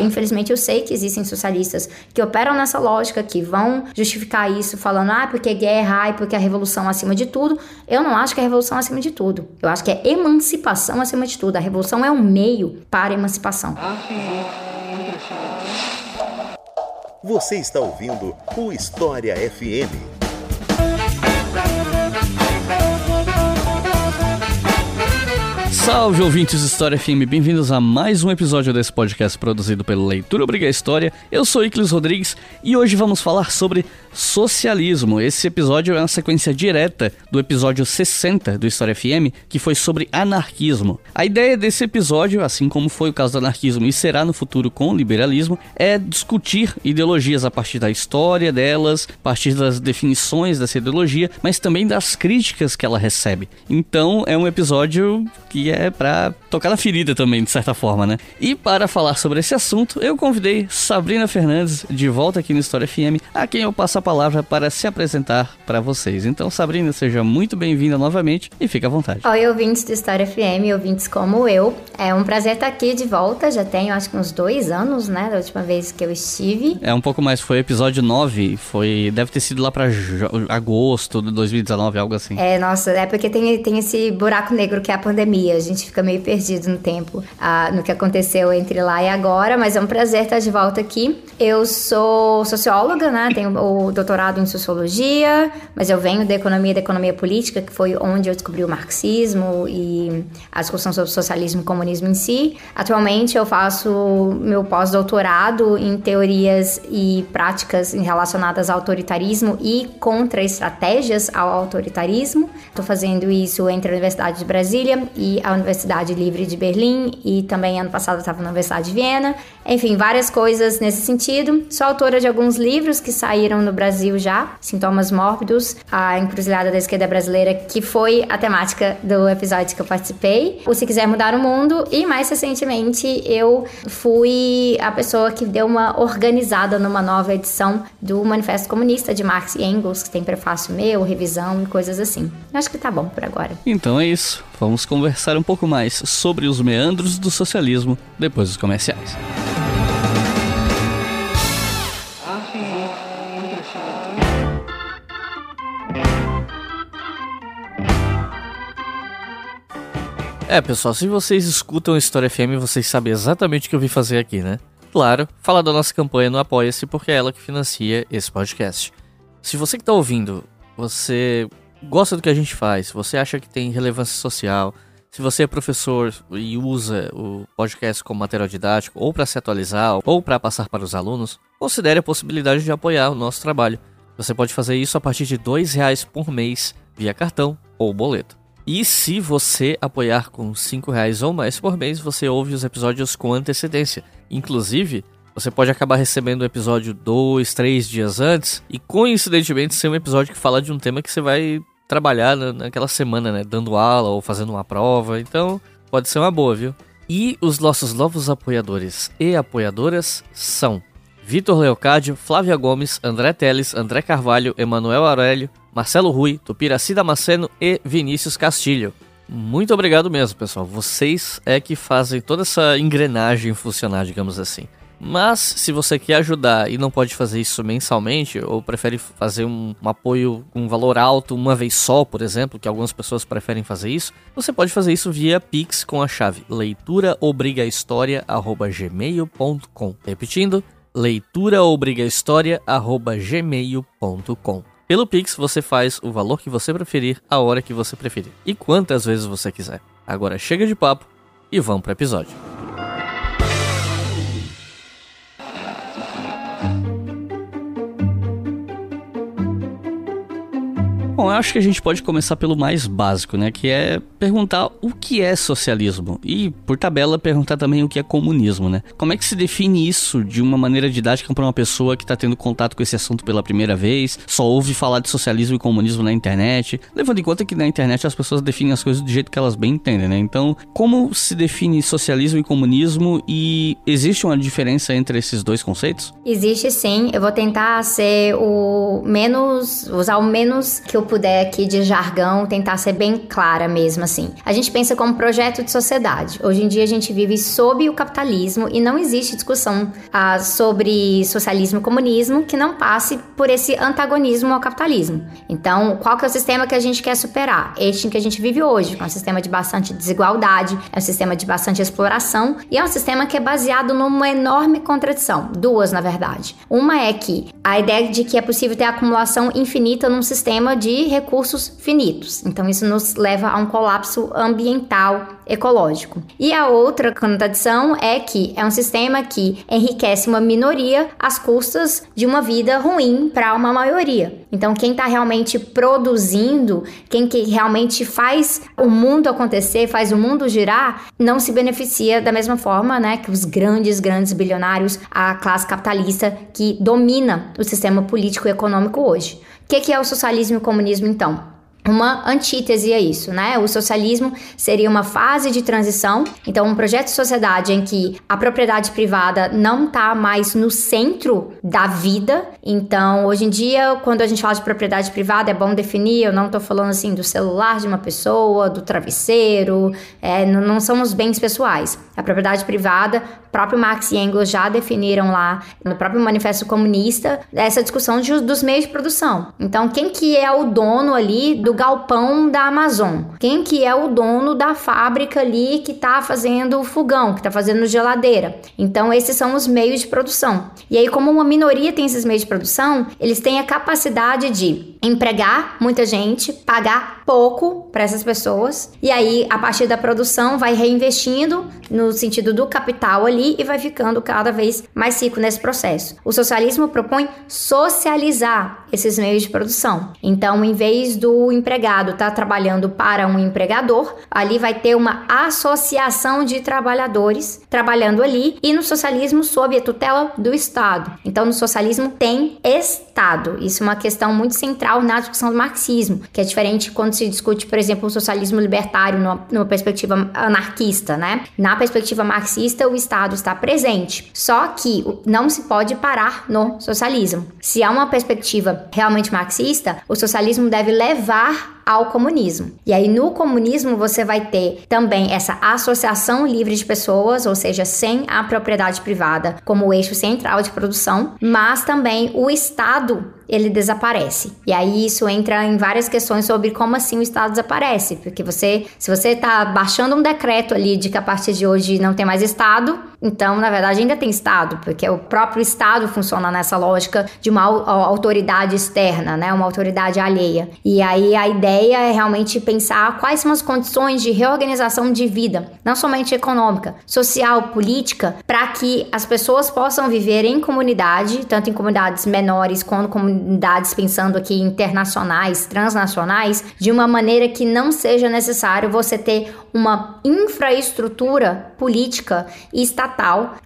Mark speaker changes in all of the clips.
Speaker 1: Infelizmente, eu sei que existem socialistas que operam nessa lógica, que vão justificar isso falando, ah, porque é guerra, ai, porque a revolução acima de tudo. Eu não acho que é a revolução acima de tudo. Eu acho que é emancipação acima de tudo. A revolução é um meio para a emancipação.
Speaker 2: Você está ouvindo o História FM.
Speaker 3: Salve ouvintes de História FM, bem-vindos a mais um episódio desse podcast produzido pelo Leitura Obriga História. Eu sou Iclis Rodrigues e hoje vamos falar sobre socialismo. Esse episódio é uma sequência direta do episódio 60 do História FM, que foi sobre anarquismo. A ideia desse episódio, assim como foi o caso do anarquismo e será no futuro com o liberalismo, é discutir ideologias a partir da história delas, a partir das definições dessa ideologia, mas também das críticas que ela recebe. Então é um episódio que é para tocar na ferida também, de certa forma, né? E para falar sobre esse assunto, eu convidei Sabrina Fernandes de volta aqui no História FM, a quem eu passo a palavra para se apresentar para vocês. Então, Sabrina, seja muito bem-vinda novamente e fique à vontade.
Speaker 1: Oi, ouvintes do História FM, ouvintes como eu. É um prazer estar aqui de volta. Já tenho acho que uns dois anos, né, da última vez que eu estive.
Speaker 3: É um pouco mais, foi episódio 9, foi, deve ter sido lá para agosto de 2019, algo assim.
Speaker 1: É, nossa, é porque tem, tem esse buraco negro que é a pandemia. Gente fica meio perdido no tempo, no que aconteceu entre lá e agora, mas é um prazer estar de volta aqui. Eu sou socióloga, né, tenho o doutorado em sociologia, mas eu venho da economia e da economia política, que foi onde eu descobri o marxismo e a discussão sobre socialismo e comunismo em si. Atualmente eu faço meu pós-doutorado em teorias e práticas relacionadas ao autoritarismo e contra estratégias ao autoritarismo. Estou fazendo isso entre a Universidade de Brasília e a Universidade Livre de Berlim e também ano passado estava na Universidade de Viena. Enfim, várias coisas nesse sentido. Sou autora de alguns livros que saíram no Brasil já, Sintomas Mórbidos, a encruzilhada da esquerda brasileira, que foi a temática do episódio que eu participei, o Se Quiser Mudar o Mundo, e mais recentemente eu fui a pessoa que deu uma organizada numa nova edição do Manifesto Comunista de Marx e Engels, que tem prefácio meu, revisão e coisas assim. Acho que tá bom por agora.
Speaker 3: Então é isso. Vamos conversar um pouco mais sobre os meandros do socialismo depois dos comerciais. É, pessoal, se vocês escutam História FM, vocês sabem exatamente o que eu vim fazer aqui, né? Claro, falar da nossa campanha no Apoia-se, porque é ela que financia esse podcast. Se você que está ouvindo, você gosta do que a gente faz, você acha que tem relevância social, se você é professor e usa o podcast como material didático, ou para se atualizar, ou para passar para os alunos, considere a possibilidade de apoiar o nosso trabalho. Você pode fazer isso a partir de R$ reais por mês, via cartão ou boleto. E se você apoiar com 5 reais ou mais por mês, você ouve os episódios com antecedência. Inclusive, você pode acabar recebendo o episódio dois, três dias antes e coincidentemente ser um episódio que fala de um tema que você vai trabalhar naquela semana, né? Dando aula ou fazendo uma prova. Então, pode ser uma boa, viu? E os nossos novos apoiadores e apoiadoras são Vitor Leocádio, Flávia Gomes, André Teles, André Carvalho, Emanuel Aurélio, Marcelo Rui, Tupiraci Damasceno e Vinícius Castilho. Muito obrigado mesmo, pessoal. Vocês é que fazem toda essa engrenagem funcionar, digamos assim. Mas se você quer ajudar e não pode fazer isso mensalmente, ou prefere fazer um, um, apoio com um valor alto uma vez só, por exemplo, que algumas pessoas preferem fazer isso, você pode fazer isso via Pix com a chave leituraobrigahistoria@gmail.com. Repetindo, leituraobrigahistoria@gmail.com. Pelo Pix você faz o valor que você preferir, a hora que você preferir e quantas vezes você quiser. Agora chega de papo e vamos para o episódio. Bom, eu acho que a gente pode começar pelo mais básico, né? Que é perguntar o que é socialismo. E, por tabela, perguntar também o que é comunismo, né? Como é que se define isso de uma maneira didática para uma pessoa que está tendo contato com esse assunto pela primeira vez, só ouve falar de socialismo e comunismo na internet, levando em conta que na internet as pessoas definem as coisas do jeito que elas bem entendem, né? Então, como se define socialismo e comunismo e existe uma diferença entre esses dois conceitos?
Speaker 1: Existe sim. Eu vou tentar ser o menos, usar o menos que eu puder aqui de jargão tentar ser bem clara mesmo assim. A gente pensa como projeto de sociedade. Hoje em dia a gente vive sob o capitalismo e não existe discussão ah, sobre socialismo e comunismo que não passe por esse antagonismo ao capitalismo. Então, qual que é o sistema que a gente quer superar? Este em que a gente vive hoje, que é um sistema de bastante desigualdade, é um sistema de bastante exploração e é um sistema que é baseado numa enorme contradição, duas na verdade. Uma é que a ideia de que é possível ter acumulação infinita num sistema de recursos finitos. Então isso nos leva a um colapso ambiental ecológico. E a outra contradição é que é um sistema que enriquece uma minoria às custas de uma vida ruim para uma maioria. Então, quem está realmente produzindo, quem que realmente faz o mundo acontecer, faz o mundo girar, não se beneficia da mesma forma, né, que os grandes, grandes bilionários, a classe capitalista que domina o sistema político e econômico hoje. O que, que é o socialismo e o comunismo, então? Uma antítese a isso, né? O socialismo seria uma fase de transição, então um projeto de sociedade em que a propriedade privada não está mais no centro da vida. Então, hoje em dia, quando a gente fala de propriedade privada, é bom definir. Eu não estou falando assim do celular de uma pessoa, do travesseiro, é, não, são os bens pessoais. A propriedade privada, próprio Marx e Engels já definiram lá no próprio Manifesto Comunista essa discussão de, dos meios de produção. Então, quem que é o dono ali do galpão da Amazon? Quem que é o dono da fábrica ali que está fazendo o fogão, que está fazendo geladeira? Então, esses são os meios de produção. E aí, como uma minoria tem esses meios de produção, eles têm a capacidade de empregar muita gente, pagar pouco para essas pessoas, e aí, a partir da produção, vai reinvestindo no sentido do capital ali e vai ficando cada vez mais rico nesse processo. O socialismo propõe socializar esses meios de produção. Então, em vez do empregado estar tá trabalhando para um empregador, ali vai ter uma associação de trabalhadores trabalhando ali e no socialismo sob a tutela do Estado. Então, no socialismo tem Estado. Isso é uma questão muito central na discussão do marxismo, que é diferente quando se discute, por exemplo, o socialismo libertário numa, numa perspectiva anarquista, né? Na perspectiva marxista, o Estado está presente, só que não se pode parar no socialismo. Se há uma perspectiva realmente marxista, o socialismo deve levar ao comunismo. E aí no comunismo você vai ter também essa associação livre de pessoas, ou seja, sem a propriedade privada como eixo central de produção, mas também o Estado ele desaparece. E aí isso entra em várias questões sobre como assim o Estado desaparece, porque você, se você está baixando um decreto ali de que a partir de hoje não tem mais Estado, então na verdade ainda tem Estado, porque o próprio Estado funciona nessa lógica de uma autoridade externa, né, uma autoridade alheia. E aí a ideia é realmente pensar quais são as condições de reorganização de vida, não somente econômica, social, política, para que as pessoas possam viver em comunidade, tanto em comunidades menores quanto comunidades pensando aqui internacionais, transnacionais, de uma maneira que não seja necessário você ter uma infraestrutura política e estatal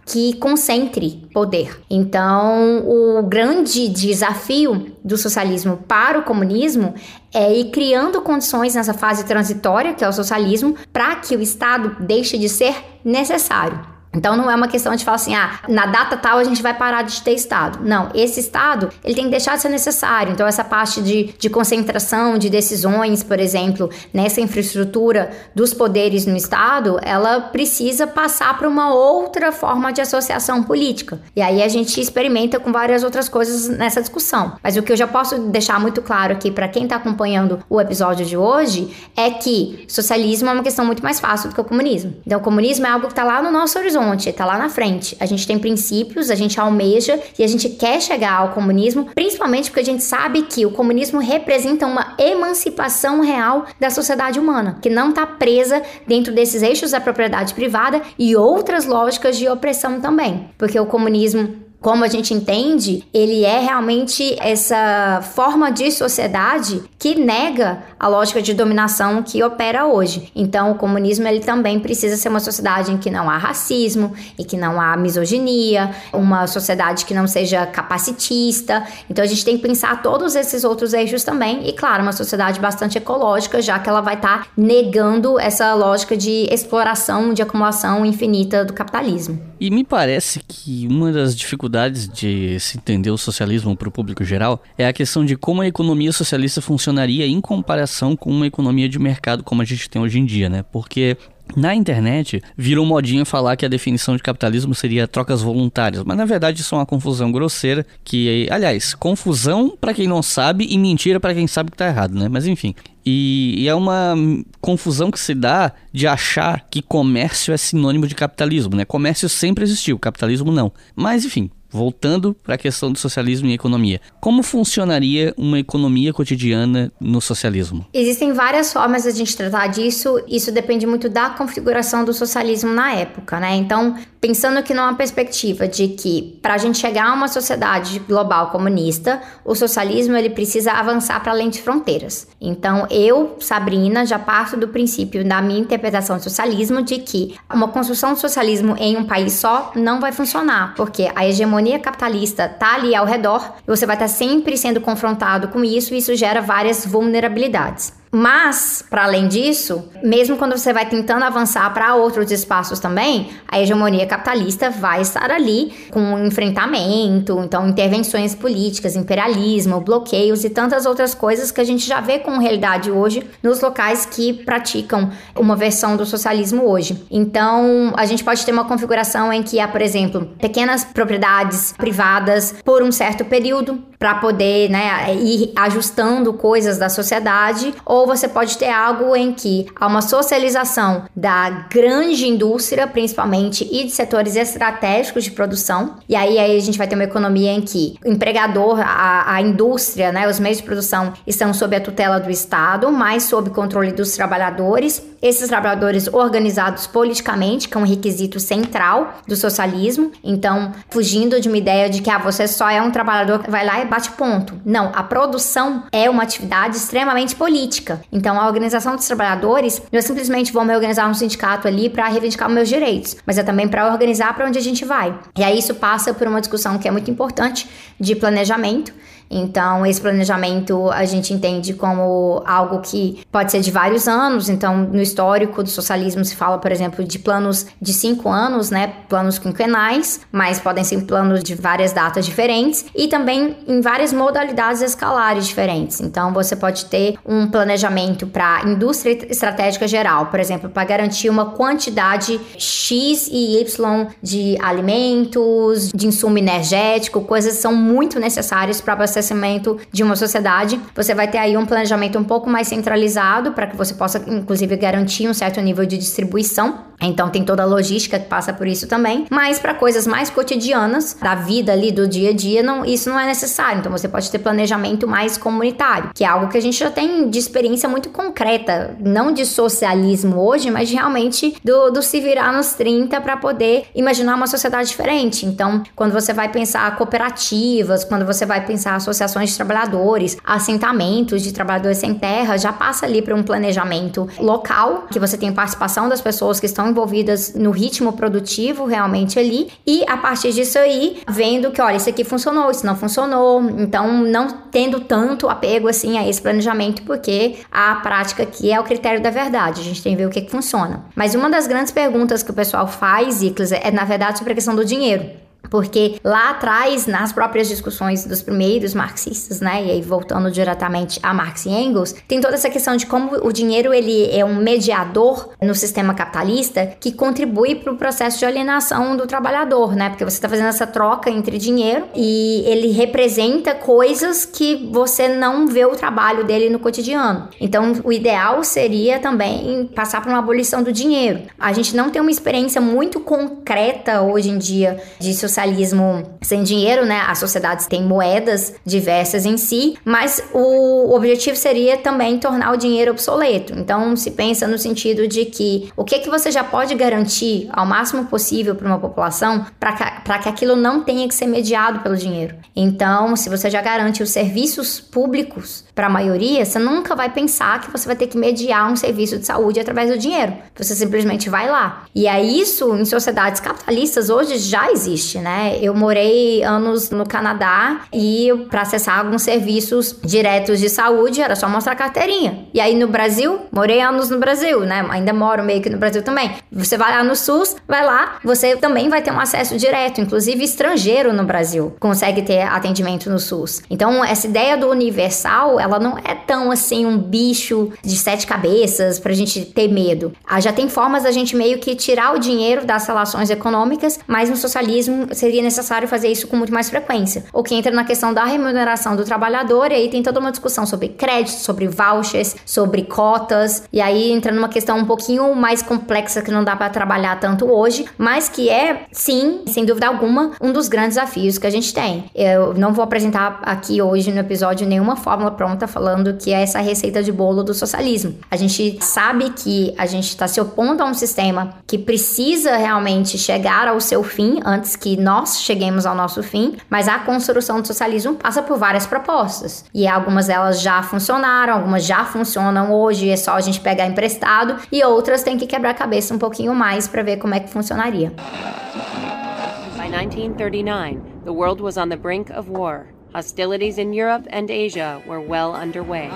Speaker 1: que concentre poder. Então, o grande desafio do socialismo para o comunismo é ir criando condições nessa fase transitória, que é o socialismo, para que o Estado deixe de ser necessário. Então não é uma questão de falar assim, ah, na data tal a gente vai parar de ter Estado. Não, esse Estado, ele tem que deixar de ser necessário. Então essa parte de, de concentração de decisões, por exemplo, nessa infraestrutura dos poderes no Estado, ela precisa passar para uma outra forma de associação política. E aí a gente experimenta com várias outras coisas nessa discussão. Mas o que eu já posso deixar muito claro aqui para quem está acompanhando o episódio de hoje é que socialismo é uma questão muito mais fácil do que o comunismo. Então o comunismo é algo que está lá no nosso horizonte horizonte, tá lá na frente. A gente tem princípios, a gente almeja e a gente quer chegar ao comunismo, principalmente porque a gente sabe que o comunismo representa uma emancipação real da sociedade humana, que não está presa dentro desses eixos da propriedade privada e outras lógicas de opressão também. Porque o comunismo como a gente entende, ele é realmente essa forma de sociedade que nega a lógica de dominação que opera hoje. Então, o comunismo ele também precisa ser uma sociedade em que não há racismo e que não há misoginia, uma sociedade que não seja capacitista. Então, a gente tem que pensar todos esses outros eixos também e, claro, uma sociedade bastante ecológica, já que ela vai estar tá negando essa lógica de exploração, de acumulação infinita do capitalismo.
Speaker 3: E me parece que uma das dificuldades de se entender o socialismo para o público geral é a questão de como a economia socialista funciona
Speaker 4: funcionaria em comparação com uma economia de mercado como a gente tem hoje em dia, né? Porque na internet, virou modinha falar que a definição de capitalismo seria trocas voluntárias, mas na verdade isso é uma confusão grosseira que, aliás, confusão para quem não sabe e mentira para quem sabe que tá errado, né? Mas enfim, e, e, é uma confusão que se dá de achar que comércio é sinônimo de capitalismo, né? Comércio sempre existiu, capitalismo não. Mas enfim, Voltando para a questão do socialismo e economia. Como funcionaria uma economia cotidiana no socialismo?
Speaker 1: Existem várias formas de a gente tratar disso. Isso depende muito da configuração do socialismo na época, né? Então, pensando aqui numa perspectiva de que para a gente chegar a uma sociedade global comunista, o socialismo ele precisa avançar para além de fronteiras. Então, eu, Sabrina, já parto do princípio da minha interpretação do socialismo de que uma construção do socialismo em um país só não vai funcionar, porque a hegemonia hegemonia capitalista tá ali ao redor, você vai estar tá sempre sendo confrontado com isso, e isso gera várias vulnerabilidades. Mas, para além disso, mesmo quando você vai tentando avançar para outros espaços também, a hegemonia capitalista vai estar ali com enfrentamento, então intervenções políticas, imperialismo, bloqueios e tantas outras coisas que a gente já vê com realidade hoje nos locais que praticam uma versão do socialismo hoje. Então, a gente pode ter uma configuração em que há, por exemplo, pequenas propriedades privadas por um certo período para poder, né, ir ajustando coisas da sociedade ou você pode ter algo em que há uma socialização da grande indústria, principalmente, e de setores estratégicos de produção. E aí, aí a gente vai ter uma economia em que o empregador, a, a indústria, né, os meios de produção estão sob a tutela do Estado, mas sob controle dos trabalhadores esses trabalhadores organizados politicamente, que é um requisito central do socialismo. Então, fugindo de uma ideia de que ah, você só é um trabalhador que vai lá e bate ponto. Não, a produção é uma atividade extremamente política. Então, a organização dos trabalhadores não é simplesmente vou me organizar um sindicato ali para reivindicar meus direitos, mas é também para organizar para onde a gente vai. E aí isso passa por uma discussão que é muito importante de planejamento então, esse planejamento a gente entende como algo que pode ser de vários anos. Então, no histórico do socialismo se fala, por exemplo, de planos de cinco anos, né? Planos quinquenais, mas podem ser planos de várias datas diferentes e também em várias modalidades escalares diferentes. Então, você pode ter um planejamento para indústria estratégica geral, por exemplo, para garantir uma quantidade X e Y de alimentos, de insumo energético, coisas que são muito necessárias para você abastecimento de uma sociedade, você vai ter aí um planejamento um pouco mais centralizado para que você possa, inclusive, garantir um certo nível de distribuição. Então tem toda a logística que passa por isso também. Mas para coisas mais cotidianas da vida ali do dia a dia, não, isso não é necessário. Então você pode ter planejamento mais comunitário, que é algo que a gente já tem de experiência muito concreta, não de socialismo hoje, mas realmente do, do se virar nos 30 para poder imaginar uma sociedade diferente. Então, quando você vai pensar cooperativas, quando você vai pensar associações de trabalhadores, assentamentos de trabalhadores sem terra, já passa ali para um planejamento local, que você tem participação das pessoas que estão envolvidas no ritmo produtivo realmente ali, e a partir disso aí, vendo que, olha, isso aqui funcionou, isso não funcionou, então não tendo tanto apego assim a esse planejamento, porque a prática aqui é o critério da verdade, a gente tem que ver o que, que funciona. Mas uma das grandes perguntas que o pessoal faz, Iclas, é na verdade sobre a questão do dinheiro. Porque lá atrás, nas próprias discussões dos primeiros marxistas, né, e aí voltando diretamente a Marx e Engels, tem toda essa questão de como o dinheiro ele é um mediador no sistema capitalista que contribui para o processo de alienação do trabalhador, né? Porque você está fazendo essa troca entre dinheiro e ele representa coisas que você não vê o trabalho dele no cotidiano. Então, o ideal seria também passar por uma abolição do dinheiro. A gente não tem uma experiência muito concreta hoje em dia de sociedade socialismo sem dinheiro, né? As sociedades têm moedas diversas em si, mas o objetivo seria também tornar o dinheiro obsoleto. Então, se pensa no sentido de que o que que você já pode garantir ao máximo possível para uma população para que, que aquilo não tenha que ser mediado pelo dinheiro. Então, se você já garante os serviços públicos para a maioria, você nunca vai pensar que você vai ter que mediar um serviço de saúde através do dinheiro. Você simplesmente vai lá. E é isso em sociedades capitalistas hoje já existe, né? Né? Eu morei anos no Canadá e para acessar alguns serviços diretos de saúde era só mostrar a carteirinha. E aí no Brasil, morei anos no Brasil, né? Ainda moro meio que no Brasil também. Você vai lá no SUS, vai lá, você também vai ter um acesso direto, inclusive estrangeiro no Brasil consegue ter atendimento no SUS. Então, essa ideia do universal, ela não é tão assim um bicho de sete cabeças pra gente ter medo. Ah, já tem formas da gente meio que tirar o dinheiro das relações econômicas, mas no socialismo seria necessário fazer isso com muito mais frequência. O que entra na questão da remuneração do trabalhador, e aí tem toda uma discussão sobre crédito, sobre vouchers, sobre cotas, e aí entra numa questão um pouquinho mais complexa que não dá para trabalhar tanto hoje, mas que é, sim, sem dúvida alguma, um dos grandes desafios que a gente tem. Eu não vou apresentar aqui hoje no episódio nenhuma fórmula pronta falando que é essa receita de bolo do socialismo. A gente sabe que a gente está se opondo a um sistema que precisa realmente chegar ao seu fim antes que nós cheguemos ao nosso fim, mas a construção do socialismo passa por várias propostas e algumas delas já funcionaram, algumas já funcionam hoje, é só a gente pegar emprestado e outras tem que quebrar a cabeça um pouquinho mais para ver como é que funcionaria.
Speaker 5: By 1939, the world was on the brink of war. Hostilities in Europe and Asia were well underway.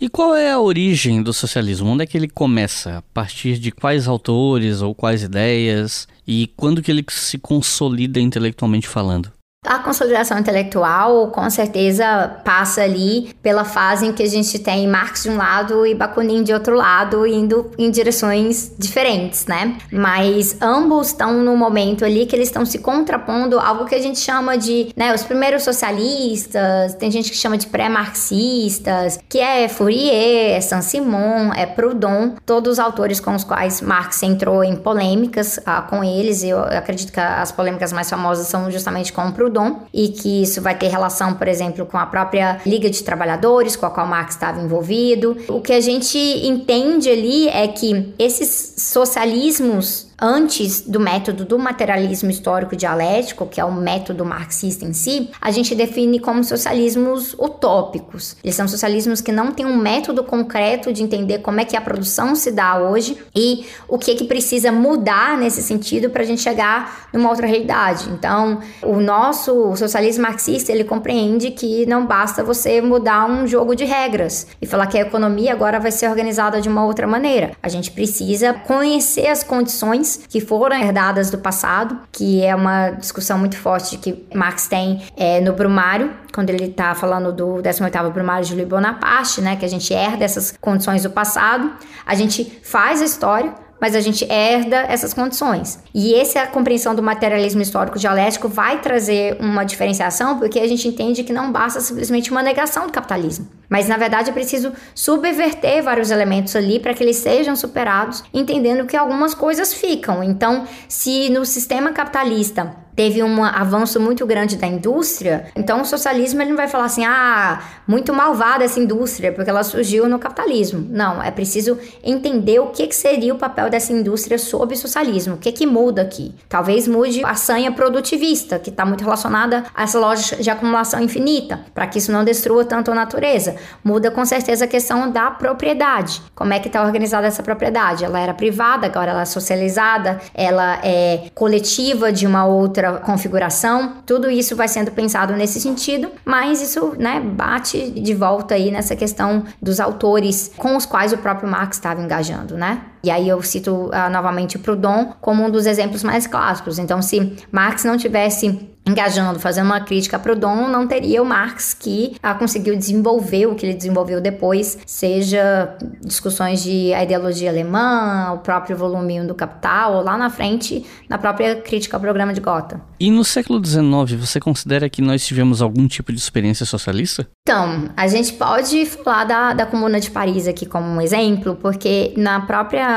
Speaker 4: E qual é a origem do socialismo? Onde é que ele começa? A partir de quais autores ou quais ideias? E quando que ele se consolida intelectualmente falando?
Speaker 1: A consolidação intelectual, com certeza, passa ali pela fase em que a gente tem Marx de um lado e Bakunin de outro lado, indo em direções diferentes, né? Mas ambos estão no momento ali que eles estão se contrapondo algo que a gente chama de, né, os primeiros socialistas, tem gente que chama de pré-marxistas, que é Fourier, é Saint-Simon, é Proudhon, todos os autores com os quais Marx entrou em polêmicas ah, com eles, eu acredito que as polêmicas mais famosas são justamente com Proudhon, E que isso vai ter relação, por exemplo, com a própria Liga de Trabalhadores, com a qual Marx estava envolvido. O que a gente entende ali é que esses socialismos antes do método do materialismo histórico dialético, que é o método marxista em si, a gente define como socialismos utópicos. Eles são socialismos que não têm um método concreto de entender como é que a produção se dá hoje e o que é que precisa mudar nesse sentido para a gente chegar numa outra realidade. Então, o nosso socialismo marxista, ele compreende que não basta você mudar um jogo de regras e falar que a economia agora vai ser organizada de uma outra maneira. A gente precisa conhecer as condições que foram herdadas do passado, que é uma discussão muito forte que Marx tem é, no Brumário, quando ele está falando do 18º Brumário de Louis Bonaparte, né, que a gente herda essas condições do passado, a gente faz a história, mas a gente herda essas condições. E essa compreensão do materialismo histórico dialético vai trazer uma diferenciação, porque a gente entende que não basta simplesmente uma negação do capitalismo. Mas na verdade é preciso subverter vários elementos ali para que eles sejam superados, entendendo que algumas coisas ficam. Então, se no sistema capitalista teve um avanço muito grande da indústria, então o socialismo ele não vai falar assim, ah, muito malvada essa indústria, porque ela surgiu no capitalismo. Não, é preciso entender o que, que seria o papel dessa indústria sob o socialismo, o que, que muda aqui. Talvez mude a sanha produtivista, que está muito relacionada a essa lógica de acumulação infinita, para que isso não destrua tanto a natureza. Muda com certeza a questão da propriedade. Como é que está organizada essa propriedade? Ela era privada, agora ela é socializada, ela é coletiva de uma outra configuração, tudo isso vai sendo pensado nesse sentido, mas isso, né, bate de volta aí nessa questão dos autores com os quais o próprio Marx estava engajando, né? E aí eu cito uh, novamente o Proudhon como um dos exemplos mais clássicos. Então, se Marx não tivesse engajando, fazendo uma crítica a Proudhon, não teria o Marx que ah, conseguiu desenvolver o que ele desenvolveu depois, seja discussões de a ideologia alemã, o próprio volume 1 do Capital, ou lá na frente, na própria crítica ao programa de Gotha.
Speaker 4: E no século XIX, você considera que nós tivemos algum tipo de experiência socialista?
Speaker 1: Então, a gente pode falar da, da Comuna de Paris aqui como um exemplo, porque na própria.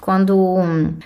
Speaker 1: Quando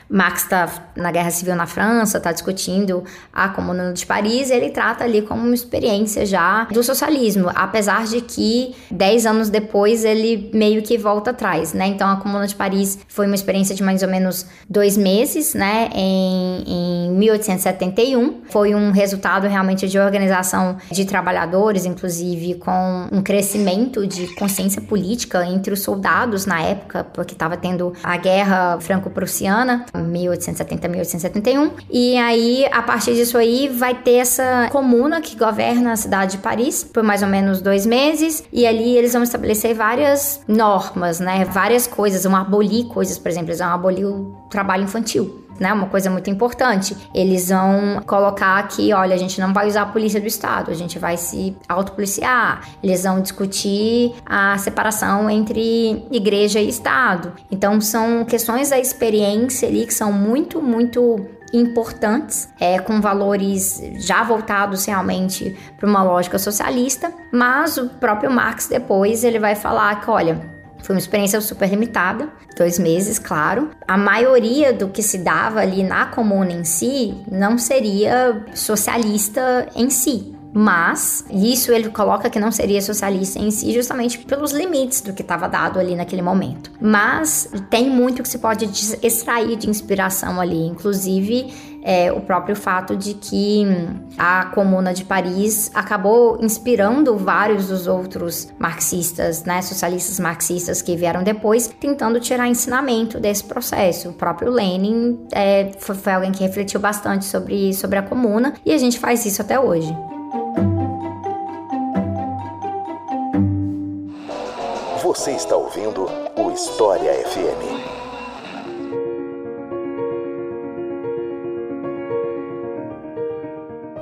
Speaker 1: Marx está na Guerra Civil na França, está discutindo a Comuna de Paris, ele trata ali como uma experiência já do socialismo, apesar de que dez anos depois ele meio que volta atrás, né? Então a Comuna de Paris foi uma experiência de mais ou menos dois meses, né? Em, em 1871. Foi um resultado realmente de organização de trabalhadores, inclusive com um crescimento de consciência política entre os soldados na época, porque estava tendo a Guerra Franco-Prussiana, 1870-1871. E aí, a partir disso aí, vai ter essa comuna que governa a cidade de Paris por mais ou menos dois meses. E ali eles vão estabelecer várias normas, né? Várias coisas, vão abolir coisas, por exemplo, eles vão abolir o trabalho infantil né? Uma coisa muito importante. Eles vão colocar aqui, olha, a gente não vai usar a polícia do Estado, a gente vai se autopoliciar. Eles vão discutir a separação entre igreja e Estado. Então, são questões da experiência ali que são muito, muito importantes, é, com valores já voltados realmente para uma lógica socialista, mas o próprio Marx depois ele vai falar que, olha, foi uma experiência super limitada, dois meses, claro. A maioria do que se dava ali na comuna em si não seria socialista em si. Mas isso ele coloca que não seria socialista em si, justamente pelos limites do que estava dado ali naquele momento. Mas tem muito que se pode extrair de inspiração ali, inclusive é, o próprio fato de que a Comuna de Paris acabou inspirando vários dos outros marxistas, né, socialistas marxistas que vieram depois, tentando tirar ensinamento desse processo. O próprio Lenin é, foi, foi alguém que refletiu bastante sobre, sobre a Comuna e a gente faz isso até hoje.
Speaker 2: Você está ouvindo o História FM.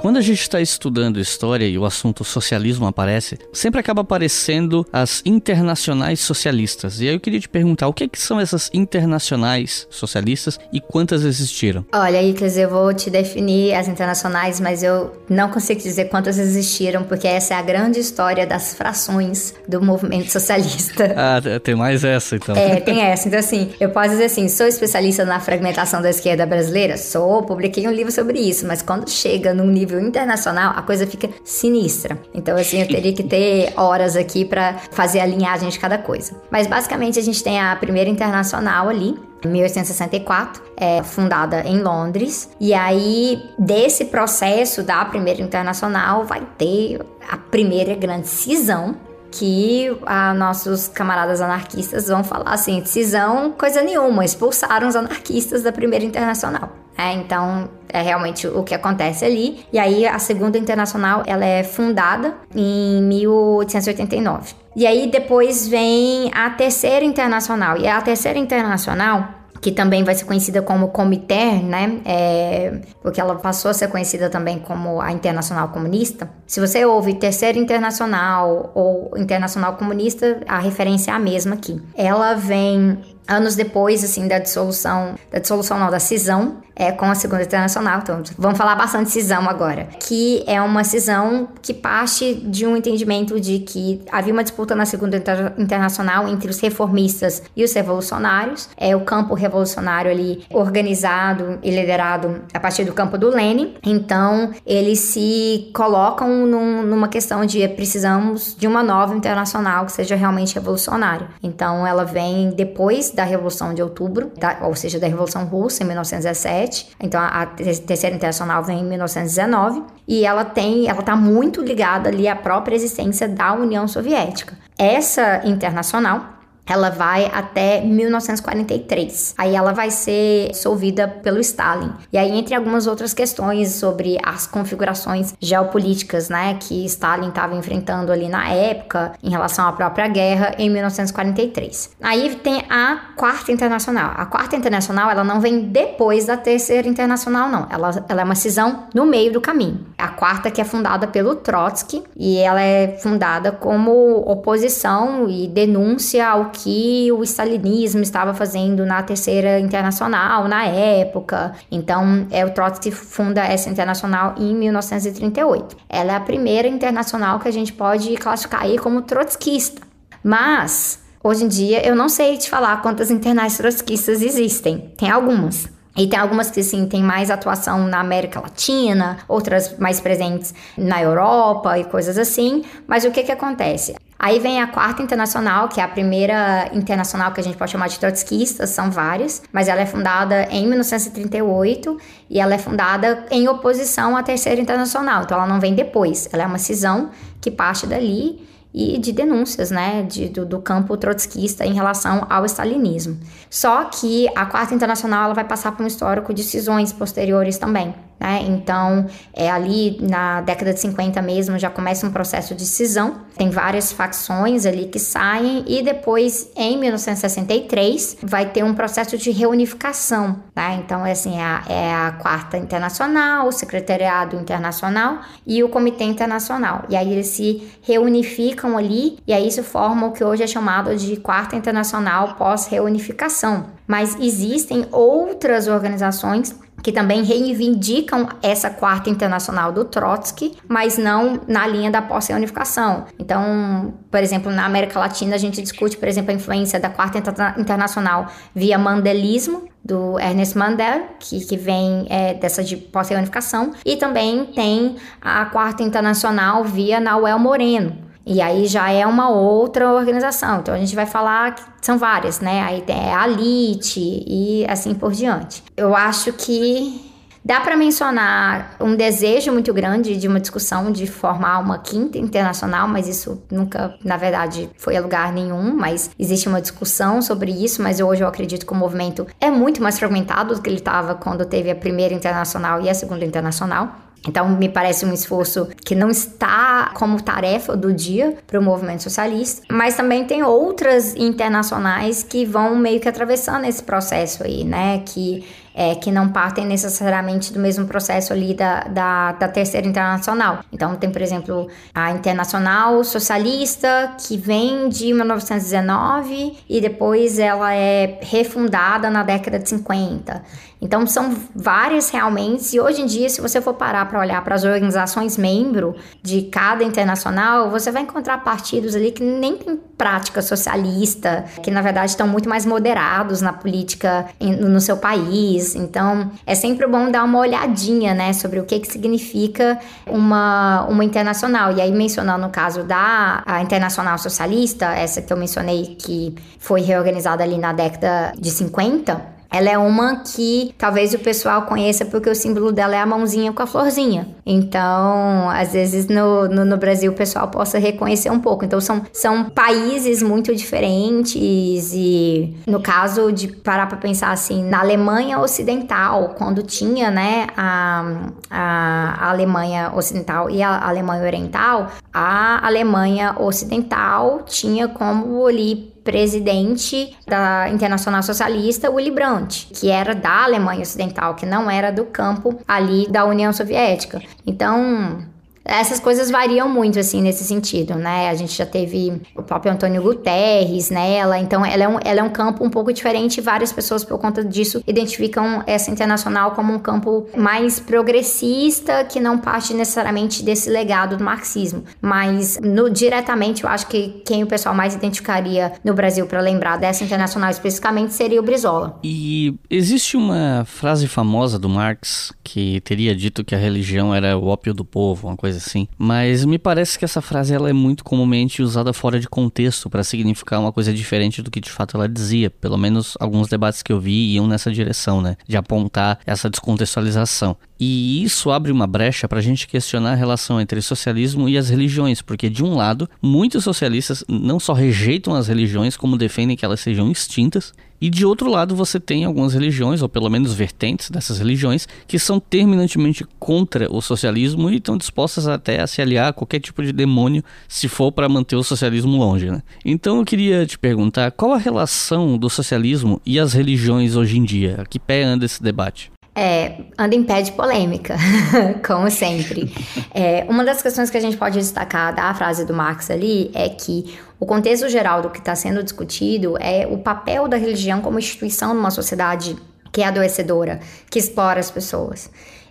Speaker 4: Quando a gente está estudando história e o assunto socialismo aparece, sempre acaba aparecendo as internacionais socialistas. E aí eu queria te perguntar, o que, é que são essas internacionais socialistas e quantas existiram?
Speaker 1: Olha, Icles, eu vou te definir as internacionais, mas eu não consigo dizer quantas existiram, porque essa é a grande história das frações do movimento socialista.
Speaker 4: Ah, tem mais essa então.
Speaker 1: É, tem essa. Então, assim, eu posso dizer assim, sou especialista na fragmentação da esquerda brasileira? Sou, publiquei um livro sobre isso, mas quando chega num nível nível internacional, a coisa fica sinistra. Então, assim, eu teria que ter horas aqui para fazer a linhagem de cada coisa. Mas basicamente a gente tem a primeira internacional ali, 1864, é fundada em Londres. E aí, desse processo da primeira internacional, vai ter a primeira grande cisão que a, nossos camaradas anarquistas vão falar assim: cisão, coisa nenhuma, expulsaram os anarquistas da primeira internacional. É, então, é realmente o que acontece ali. E aí, a Segunda Internacional, ela é fundada em 1889. E aí, depois vem a Terceira Internacional. E a Terceira Internacional, que também vai ser conhecida como Comitê, né? É, porque ela passou a ser conhecida também como a Internacional Comunista. Se você ouve Terceira Internacional ou Internacional Comunista, a referência é a mesma aqui. Ela vem anos depois, assim, da dissolução, da dissolução não, da cisão é, com a Segunda Internacional. Então, vamos falar bastante de cisão agora. Que é uma cisão que parte de um entendimento de que havia uma disputa na Segunda Inter Internacional entre os reformistas e os revolucionários. É o campo revolucionário ali organizado e liderado a partir do campo do Lenin. Então, eles se colocam num, numa questão de precisamos de uma nova internacional que seja realmente revolucionária. Então, ela vem depois da Revolução de Outubro, da, ou seja, da Revolução Russa em 1917. Então a, Terceira Internacional vem em 1919 e ela tem, ela está muito ligada ali à própria existência da União Soviética. Essa internacional ela vai até 1943. Aí ela vai ser dissolvida pelo Stalin. E aí, entre algumas outras questões sobre as configurações geopolíticas, né, que Stalin estava enfrentando ali na época, em relação à própria guerra, em 1943. Aí tem a Quarta Internacional. A Quarta Internacional, ela não vem depois da Terceira Internacional, não. Ela, ela é uma cisão no meio do caminho. A Quarta que é fundada pelo Trotsky, e ela é fundada como oposição e denúncia ao que o stalinismo estava fazendo na Terceira Internacional na época. Então, é o Trotsky funda essa internacional em 1938. Ela é a primeira internacional que a gente pode classificar aí como trotskista. Mas, hoje em dia, eu não sei te falar quantas internais trotskistas existem. Tem algumas. E tem algumas que sim tem mais atuação na América Latina, outras mais presentes na Europa e coisas assim. Mas o que que acontece? Aí vem a quarta internacional, que é a primeira internacional que a gente pode chamar de trotskista, são várias, mas ela é fundada em 1938 e ela é fundada em oposição à terceira internacional, então ela não vem depois, ela é uma cisão que parte dali e de denúncias, né, de, do, do campo trotskista em relação ao stalinismo. Só que a Quarta Internacional ela vai passar por um histórico de cisões posteriores também. Né? Então, é ali na década de 50 mesmo já começa um processo de cisão. Tem várias facções ali que saem e depois, em 1963, vai ter um processo de reunificação. Né? Então, é assim, é a, é a Quarta Internacional, o Secretariado Internacional e o Comitê Internacional. E aí eles se reunificam ali e aí isso forma o que hoje é chamado de Quarta Internacional pós-reunificação. Mas existem outras organizações que também reivindicam essa quarta internacional do Trotsky, mas não na linha da pós-reunificação. Então, por exemplo, na América Latina a gente discute, por exemplo, a influência da quarta internacional via mandelismo, do Ernest Mandel, que, que vem é, dessa de pós-reunificação, e também tem a quarta internacional via Nauel Moreno, e aí já é uma outra organização. Então a gente vai falar que são várias, né? Aí é a LIT e assim por diante. Eu acho que dá para mencionar um desejo muito grande de uma discussão de formar uma quinta internacional, mas isso nunca, na verdade, foi a lugar nenhum. Mas existe uma discussão sobre isso. Mas hoje eu acredito que o movimento é muito mais fragmentado do que ele estava quando teve a primeira internacional e a segunda internacional. Então, me parece um esforço que não está como tarefa do dia para o movimento socialista, mas também tem outras internacionais que vão meio que atravessando esse processo aí, né? Que é, que não partem necessariamente do mesmo processo ali da, da, da, Terceira Internacional. Então, tem, por exemplo, a Internacional Socialista, que vem de 1919 e depois ela é refundada na década de 50. Então, são várias realmente, e hoje em dia, se você for parar para olhar para as organizações membro de cada internacional, você vai encontrar partidos ali que nem têm prática socialista, que na verdade estão muito mais moderados na política no seu país. Então, é sempre bom dar uma olhadinha, né, sobre o que, que significa uma, uma internacional. E aí, mencionando o caso da Internacional Socialista, essa que eu mencionei que foi reorganizada ali na década de 50, ela é uma que talvez o pessoal conheça porque o símbolo dela é a mãozinha com a florzinha. Então, às vezes no, no, no, Brasil o pessoal possa reconhecer um pouco. Então, são, são países muito diferentes e no caso de parar para pensar assim, na Alemanha Ocidental, quando tinha, né, a, a, a Alemanha Ocidental e a Alemanha Oriental, a Alemanha Ocidental tinha como ali presidente da Internacional Socialista, Willy Brandt, que era da Alemanha Ocidental, que não era do campo ali da União Soviética. Então, essas coisas variam muito, assim, nesse sentido, né? A gente já teve o próprio Antônio Guterres nela, então ela é um, ela é um campo um pouco diferente e várias pessoas, por conta disso, identificam essa internacional como um campo mais progressista, que não parte necessariamente desse legado do marxismo. Mas, no, diretamente, eu acho que quem o pessoal mais identificaria no Brasil para lembrar dessa internacional especificamente seria o Brizola.
Speaker 4: E existe uma frase famosa do Marx que teria dito que a religião era o ópio do povo, uma coisa coisa assim. Mas me parece que essa frase ela é muito comumente usada fora de contexto para significar uma coisa diferente do que de fato ela dizia. Pelo menos alguns debates que eu vi iam nessa direção, né? De apontar essa descontextualização. E isso abre uma brecha para a gente questionar a relação entre socialismo e as religiões, porque de um lado, muitos socialistas não só rejeitam as religiões, como defendem que elas sejam extintas, e de outro lado, você tem algumas religiões, ou pelo menos vertentes dessas religiões, que são terminantemente contra o socialismo e estão dispostas até a se aliar a qualquer tipo de demônio se for para manter o socialismo longe. Né? Então eu queria te perguntar qual a relação do socialismo e as religiões hoje em dia? A que pé anda esse debate?
Speaker 1: É, anda em pé de polêmica, como sempre. É, uma das questões que a gente pode destacar da frase do Marx ali é que o contexto geral do que está sendo discutido é o papel da religião como instituição numa sociedade que é adoecedora, que explora as pessoas.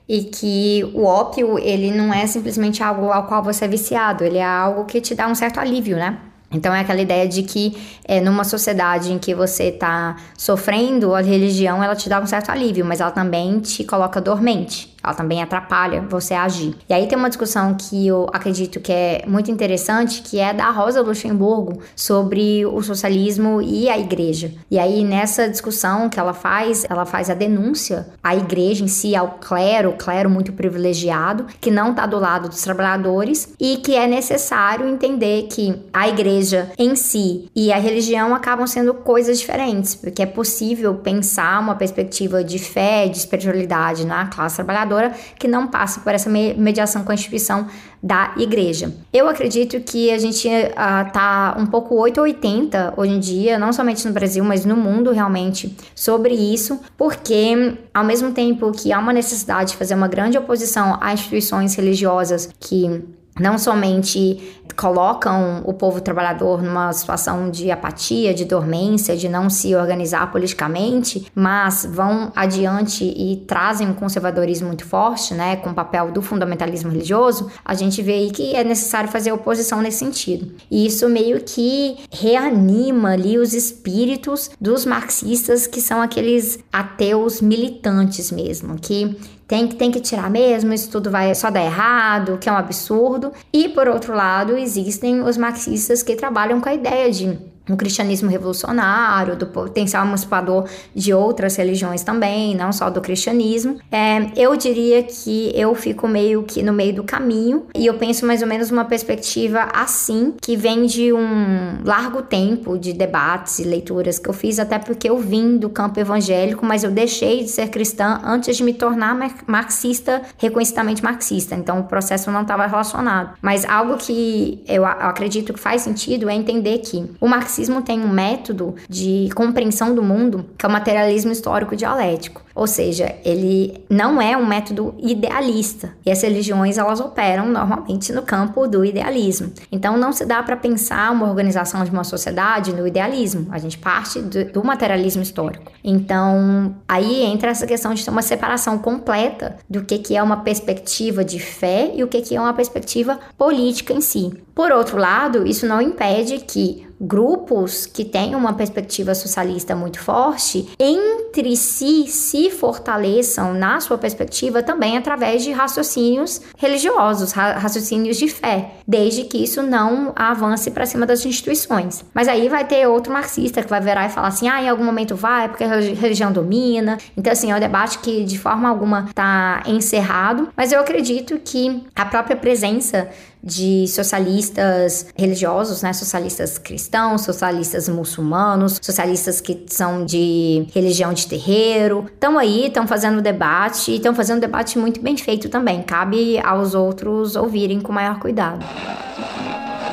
Speaker 1: E que o ópio, ele não é simplesmente algo ao qual você é viciado, ele é algo que te dá um certo alívio, né? Então é aquela ideia de que é, numa sociedade em que você está sofrendo, a religião ela te dá um certo alívio, mas ela também te coloca dormente. Ela também atrapalha você agir. E aí tem uma discussão que eu acredito que é muito interessante, que é da Rosa Luxemburgo sobre o socialismo e a igreja. E aí nessa discussão que ela faz, ela faz a denúncia à igreja em si, ao clero, o clero muito privilegiado, que não está do lado dos trabalhadores e que é necessário entender que a igreja em si e a religião acabam sendo coisas diferentes, porque é possível pensar uma perspectiva de fé, de espiritualidade na classe trabalhadora que não passe por essa mediação com a instituição da igreja. Eu acredito que a gente uh, um pouco 880 hoje em dia, não somente no Brasil, mas no mundo realmente, sobre isso, porque ao mesmo tempo que há uma necessidade de fazer uma grande oposição a instituições religiosas que não somente colocam o povo trabalhador numa situação de apatia, de dormência, de não se organizar politicamente, mas vão adiante e trazem um conservadorismo muito forte, né, com o papel do fundamentalismo religioso, a gente vê aí que é necessário fazer oposição nesse sentido. E isso meio que reanima ali os espíritos dos marxistas que são aqueles ateus militantes mesmo, que tem que, tem que tirar mesmo, isso tudo vai só dar errado, que é um absurdo. E por outro lado, existem os marxistas que trabalham com a ideia de um cristianismo revolucionário, do potencial emancipador de outras religiões também, não só do cristianismo. É, eu diria que eu fico meio que no meio do caminho e eu penso mais ou menos uma perspectiva assim, que vem de um largo tempo de debates e leituras que eu fiz, até porque eu vim do campo evangélico, mas eu deixei de ser cristã antes de me tornar marxista, reconhecidamente marxista. Então o processo não estava relacionado. Mas algo que eu acredito que faz sentido é entender que o marxismo marxismo tem um método de compreensão do mundo que é o materialismo histórico dialético. Ou seja, ele não é um método idealista. E as religiões elas operam normalmente no campo do idealismo. Então não se dá para pensar uma organização de uma sociedade no idealismo. A gente parte do, do materialismo histórico. Então aí entra essa questão de ter uma separação completa do que, que é uma perspectiva de fé e o que, que é uma perspectiva política em si. Por outro lado, isso não impede que grupos que têm uma perspectiva socialista muito forte entre si se fortaleçam na sua perspectiva também através de raciocínios religiosos, raciocínios de fé, desde que isso não avance para cima das instituições. Mas aí vai ter outro marxista que vai virar e falar assim: ah, em algum momento vai, porque a religião domina. Então, assim, é um debate que de forma alguma está encerrado, mas eu acredito que a própria presença de socialistas religiosos, né, socialistas cristãos, socialistas muçulmanos, socialistas que são de religião de terreiro, estão aí, estão fazendo debate e estão fazendo debate muito bem feito também. Cabe aos outros ouvirem com maior cuidado.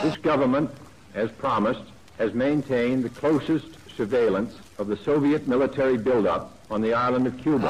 Speaker 1: This government, as promised, has maintained the closest surveillance of the Soviet military buildup on the island of Cuba.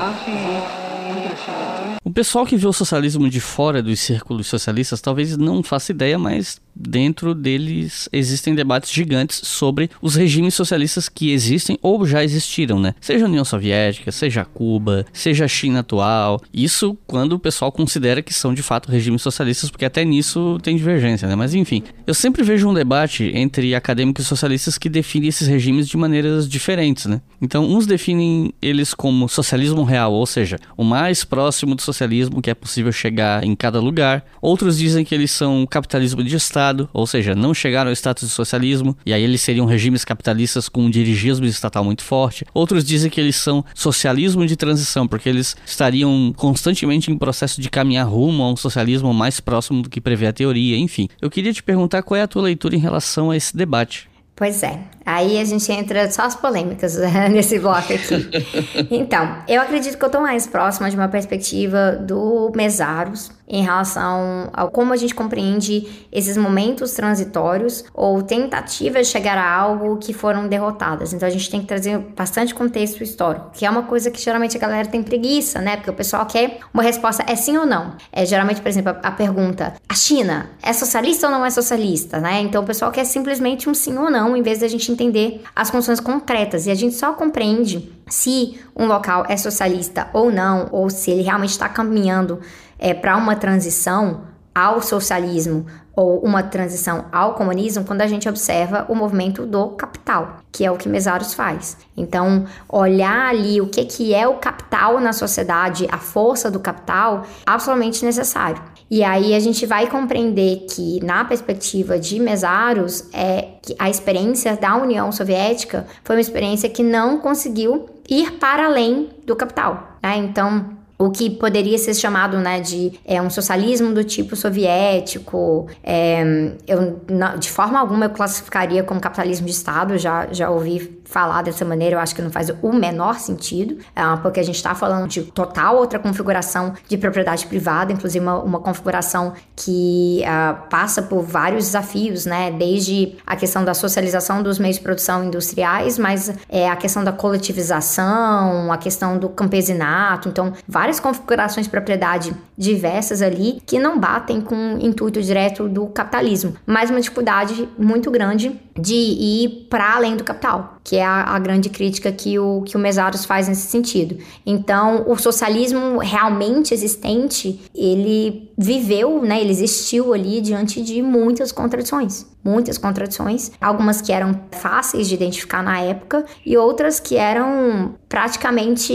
Speaker 4: O pessoal que vê o socialismo de fora dos círculos socialistas talvez não faça ideia, mas dentro deles existem debates gigantes sobre os regimes socialistas que existem ou já existiram, né? Seja a União Soviética, seja Cuba, seja a China atual. Isso quando o pessoal considera que são de fato regimes socialistas, porque até nisso tem divergência, né? Mas enfim, eu sempre vejo um debate entre acadêmicos socialistas que definem esses regimes de maneiras diferentes, né? Então, uns definem eles como socialismo real, ou seja, o mais próximo do socialismo que é possível chegar em cada lugar. Outros dizem que eles são capitalismo de Estado ou seja, não chegaram ao status de socialismo, e aí eles seriam regimes capitalistas com um dirigismo estatal muito forte. Outros dizem que eles são socialismo de transição, porque eles estariam constantemente em processo de caminhar rumo a um socialismo mais próximo do que prevê a teoria, enfim. Eu queria te perguntar qual é a tua leitura em relação a esse debate.
Speaker 1: Pois é. Aí a gente entra só as polêmicas né, nesse bloco aqui. então, eu acredito que eu estou mais próxima de uma perspectiva do Mesaros em relação ao como a gente compreende esses momentos transitórios ou tentativas de chegar a algo que foram derrotadas. Então a gente tem que trazer bastante contexto histórico, que é uma coisa que geralmente a galera tem preguiça, né? Porque o pessoal quer uma resposta é sim ou não. É geralmente, por exemplo, a, a pergunta: a China é socialista ou não é socialista, né? Então o pessoal quer simplesmente um sim ou não, em vez da gente entender as condições concretas. E a gente só compreende se um local é socialista ou não, ou se ele realmente está caminhando é, para uma transição ao socialismo ou uma transição ao comunismo quando a gente observa o movimento do capital, que é o que Mesaros faz. Então, olhar ali o que, que é o capital na sociedade, a força do capital, absolutamente necessário. E aí a gente vai compreender que, na perspectiva de Mesaros, é que a experiência da União Soviética foi uma experiência que não conseguiu ir para além do capital. Né? Então, o que poderia ser chamado né, de é, um socialismo do tipo soviético. É, eu, de forma alguma eu classificaria como capitalismo de Estado, já, já ouvi falar dessa maneira, eu acho que não faz o menor sentido, é, porque a gente está falando de total outra configuração de propriedade privada, inclusive uma, uma configuração que uh, passa por vários desafios, né? Desde a questão da socialização dos meios de produção industriais, mas é, a questão da coletivização, a questão do campesinato, então várias configurações de propriedade diversas ali que não batem com o intuito direto do capitalismo, mas uma dificuldade muito grande de ir para além do capital, que é a, a, grande crítica que o, que o Mesaros faz nesse sentido. Então, o socialismo realmente existente, ele viveu, né, ele existiu ali diante de muitas contradições. Muitas contradições, algumas que eram fáceis de identificar na época e outras que eram praticamente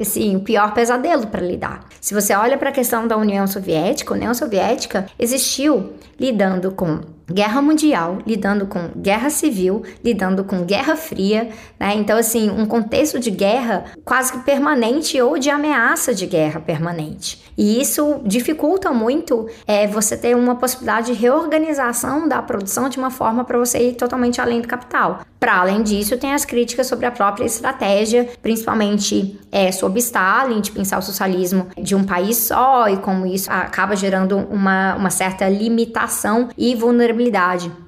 Speaker 1: assim, o pior pesadelo para lidar. Se você olha para a questão da União Soviética, a União Soviética existiu lidando com guerra mundial, lidando com guerra civil, lidando com guerra fria, né? Então, assim, um contexto de guerra quase que permanente ou de ameaça de guerra permanente. E isso dificulta muito é, você ter uma possibilidade de reorganização da produção de uma forma para você ir totalmente além do capital. Para além disso, tem as críticas sobre a própria estratégia, principalmente é, sobre Stalin, de pensar o socialismo de um país só e como isso acaba gerando uma, uma certa limitação e vulnerabilidade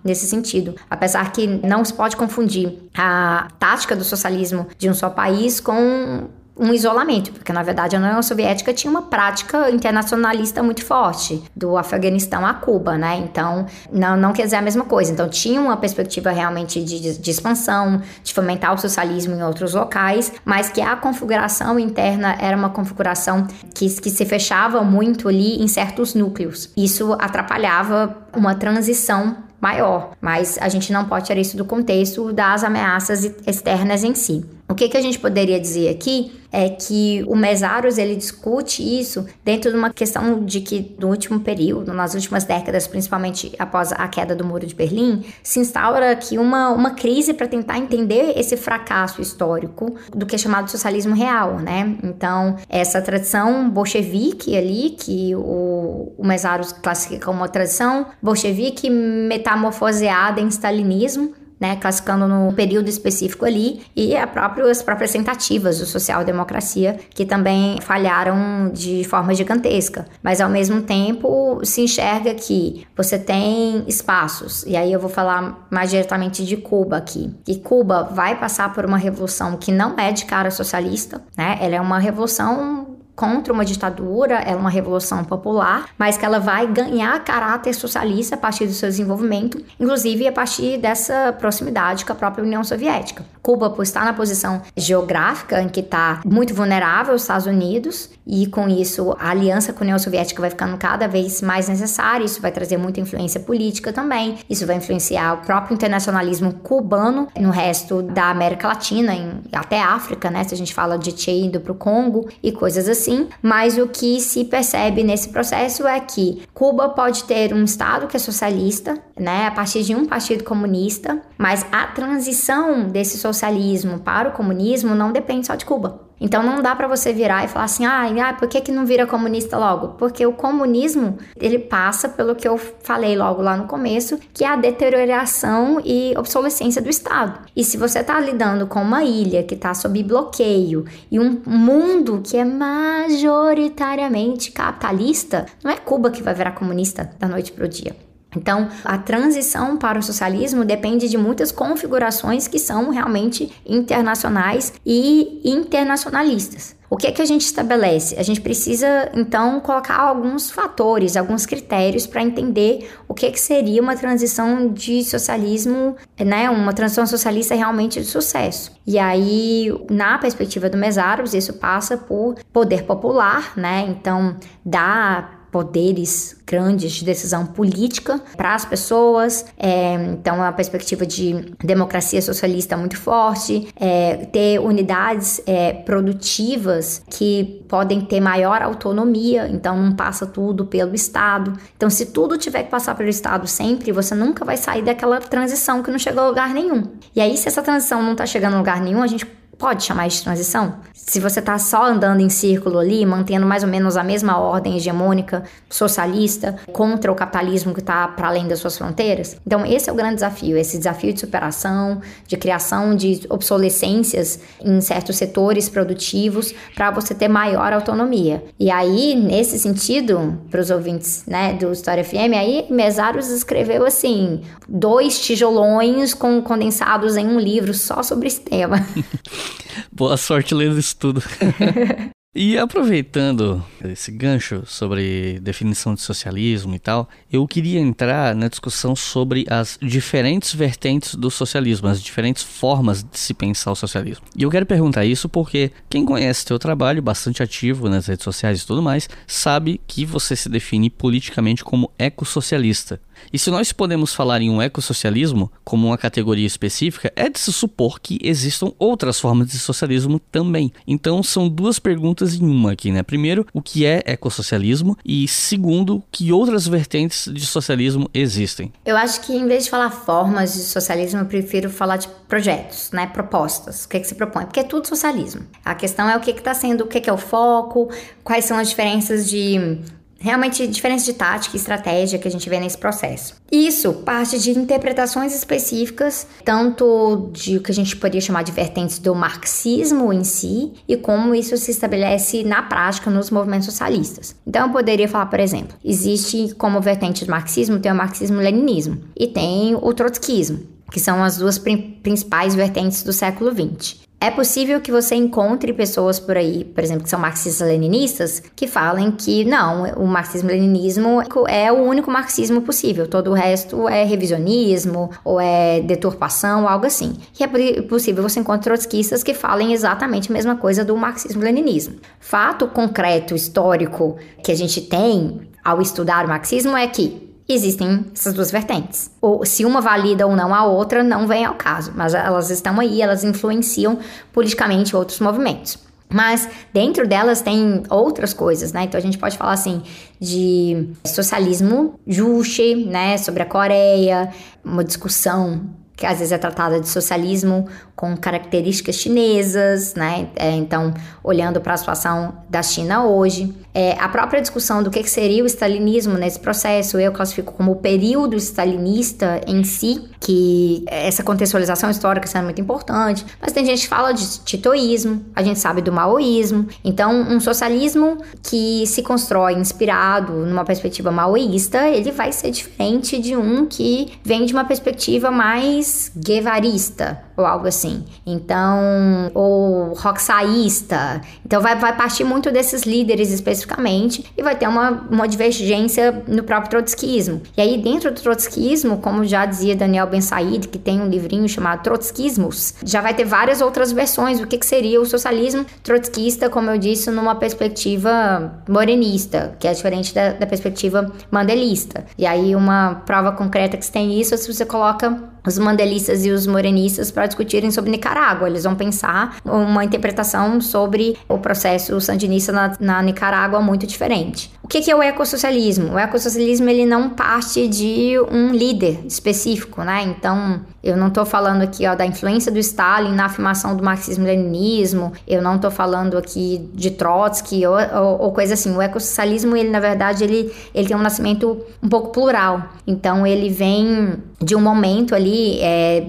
Speaker 1: nesse sentido. Apesar que não se pode confundir a tática do socialismo de um só país com um isolamento, porque na verdade a União Soviética tinha uma prática internacionalista muito forte, do Afeganistão a Cuba, né? Então, não, não quer dizer a mesma coisa. Então, tinha uma perspectiva realmente de, de expansão, de fomentar o socialismo em outros locais, mas que a configuração interna era uma configuração que, que se fechava muito ali em certos núcleos. Isso atrapalhava uma transição maior, mas a gente não pode tirar isso do contexto das ameaças externas em si. O que, que a gente poderia dizer aqui é que o Mesaros ele discute isso dentro de uma questão de que no último período, nas últimas décadas, principalmente após a queda do Muro de Berlim, se instaura aqui uma, uma crise para tentar entender esse fracasso histórico do que é chamado socialismo real, né? Então, essa tradição bolchevique ali, que o, o Mesaros classifica como uma tradição bolchevique metamorfoseada em stalinismo, né, classificando no período específico ali, e a as próprias tentativas do social-democracia, que também falharam de forma gigantesca. Mas, ao mesmo tempo, se enxerga que você tem espaços, e aí eu vou falar mais diretamente de Cuba aqui, que Cuba vai passar por uma revolução que não é de cara socialista, né, ela é uma revolução contra uma ditadura, é uma revolução popular, mas que ela vai ganhar caráter socialista a partir do seu desenvolvimento, inclusive a partir dessa proximidade com a própria União Soviética. Cuba, por estar na posição geográfica em que está muito vulnerável aos Estados Unidos, e com isso a aliança com a União Soviética vai ficando cada vez mais necessária, isso vai trazer muita influência política também, isso vai influenciar o próprio internacionalismo cubano no resto da América Latina, em, até África, né? Se a gente fala de Che indo para o Congo e coisas assim, mas o que se percebe nesse processo é que Cuba pode ter um Estado que é socialista, né, a partir de um partido comunista, mas a transição desse socialismo para o comunismo não depende só de Cuba. Então não dá para você virar e falar assim, ah, por que, que não vira comunista logo? Porque o comunismo, ele passa pelo que eu falei logo lá no começo, que é a deterioração e obsolescência do Estado. E se você está lidando com uma ilha que está sob bloqueio e um mundo que é majoritariamente capitalista, não é Cuba que vai virar comunista da noite para o dia. Então, a transição para o socialismo depende de muitas configurações que são realmente internacionais e internacionalistas. O que é que a gente estabelece? A gente precisa então colocar alguns fatores, alguns critérios para entender o que, é que seria uma transição de socialismo, né, uma transição socialista realmente de sucesso. E aí, na perspectiva do Mesaros, isso passa por poder popular, né? Então, dar poderes grandes de decisão política para as pessoas. É, então, a perspectiva de democracia socialista é muito forte, é, ter unidades é, produtivas que podem ter maior autonomia, então não passa tudo pelo Estado. Então, se tudo tiver que passar pelo Estado sempre, você nunca vai sair daquela transição que não chegou a lugar nenhum. E aí, se essa transição não está chegando a lugar nenhum, a gente pode chamar de transição? Se você está só andando em círculo ali, mantendo mais ou menos a mesma ordem hegemônica socialista contra o capitalismo que está para além das suas fronteiras. Então, esse é o grande desafio, esse desafio de superação, de criação de obsolescências em certos setores produtivos para você ter maior autonomia. E aí, nesse sentido, para os ouvintes né, do História FM, aí Mesaros escreveu assim, dois tijolões com, condensados em um livro só sobre esse tema.
Speaker 4: Boa sorte lendo isso tudo. E aproveitando esse gancho sobre definição de socialismo e tal, eu queria entrar na discussão sobre as diferentes vertentes do socialismo, as diferentes formas de se pensar o socialismo. E eu quero perguntar isso porque quem conhece teu trabalho, bastante ativo nas redes sociais e tudo mais, sabe que você se define politicamente como ecossocialista. E se nós podemos falar em um ecossocialismo como uma categoria específica, é de se supor que existam outras formas de socialismo também. Então são duas perguntas em uma aqui, né? Primeiro, o que é ecossocialismo e segundo, que outras vertentes de socialismo existem.
Speaker 1: Eu acho que em vez de falar formas de socialismo, eu prefiro falar de projetos, né? Propostas. O que, é que se propõe? Porque é tudo socialismo. A questão é o que está sendo, o que, que é o foco, quais são as diferenças de realmente diferença de tática e estratégia que a gente vê nesse processo. Isso parte de interpretações específicas, tanto de o que a gente poderia chamar de vertentes do marxismo em si e como isso se estabelece na prática nos movimentos socialistas. Então eu poderia falar, por exemplo, existe como vertente do marxismo tem o marxismo-leninismo e tem o trotskismo, que são as duas principais vertentes do século XX. É possível que você encontre pessoas por aí, por exemplo, que são marxistas-leninistas, que falem que não, o marxismo-leninismo é o único marxismo possível, todo o resto é revisionismo ou é deturpação, algo assim. E é possível você encontrar trotskistas que falem exatamente a mesma coisa do marxismo-leninismo. Fato concreto, histórico, que a gente tem ao estudar o marxismo é que existem essas duas vertentes. Ou se uma valida ou não a outra, não vem ao caso, mas elas estão aí, elas influenciam politicamente outros movimentos. Mas dentro delas tem outras coisas, né? Então a gente pode falar assim de socialismo Juche, né, sobre a Coreia, uma discussão que às vezes é tratada de socialismo com características chinesas, né? É, então, olhando para a situação da China hoje, é, a própria discussão do que, seria o stalinismo nesse processo, eu classifico como o período stalinista em si, que essa contextualização histórica sendo muito importante, mas tem gente que fala de titoísmo, a gente sabe do maoísmo, então um socialismo que se constrói inspirado numa perspectiva maoísta, ele vai ser diferente de um que vem de uma perspectiva mais guevarista, ou algo assim. Então, ou rocksaísta. Então, vai, vai partir muito desses líderes especificamente e vai ter uma, uma divergência no próprio trotskismo. E aí, dentro do trotskismo, como já dizia Daniel Ben Said, que tem um livrinho chamado Trotskismos, já vai ter várias outras versões do que, que seria o socialismo trotskista, como eu disse, numa perspectiva morenista, que é diferente da, da perspectiva mandelista. E aí, uma prova concreta que se tem isso é se você coloca os mandelistas e os morenistas para discutirem sobre Nicarágua. Eles vão pensar uma interpretação sobre o processo sandinista na, na Nicarágua muito diferente. O que, que é o ecossocialismo? O ecossocialismo ele não parte de um líder específico, né? Então, eu não estou falando aqui ó, da influência do Stalin na afirmação do marxismo-leninismo, eu não estou falando aqui de Trotsky ou, ou, ou, coisa assim. O ecossocialismo, ele na verdade, ele, ele tem um nascimento um pouco plural. Então, ele vem de um momento ali é,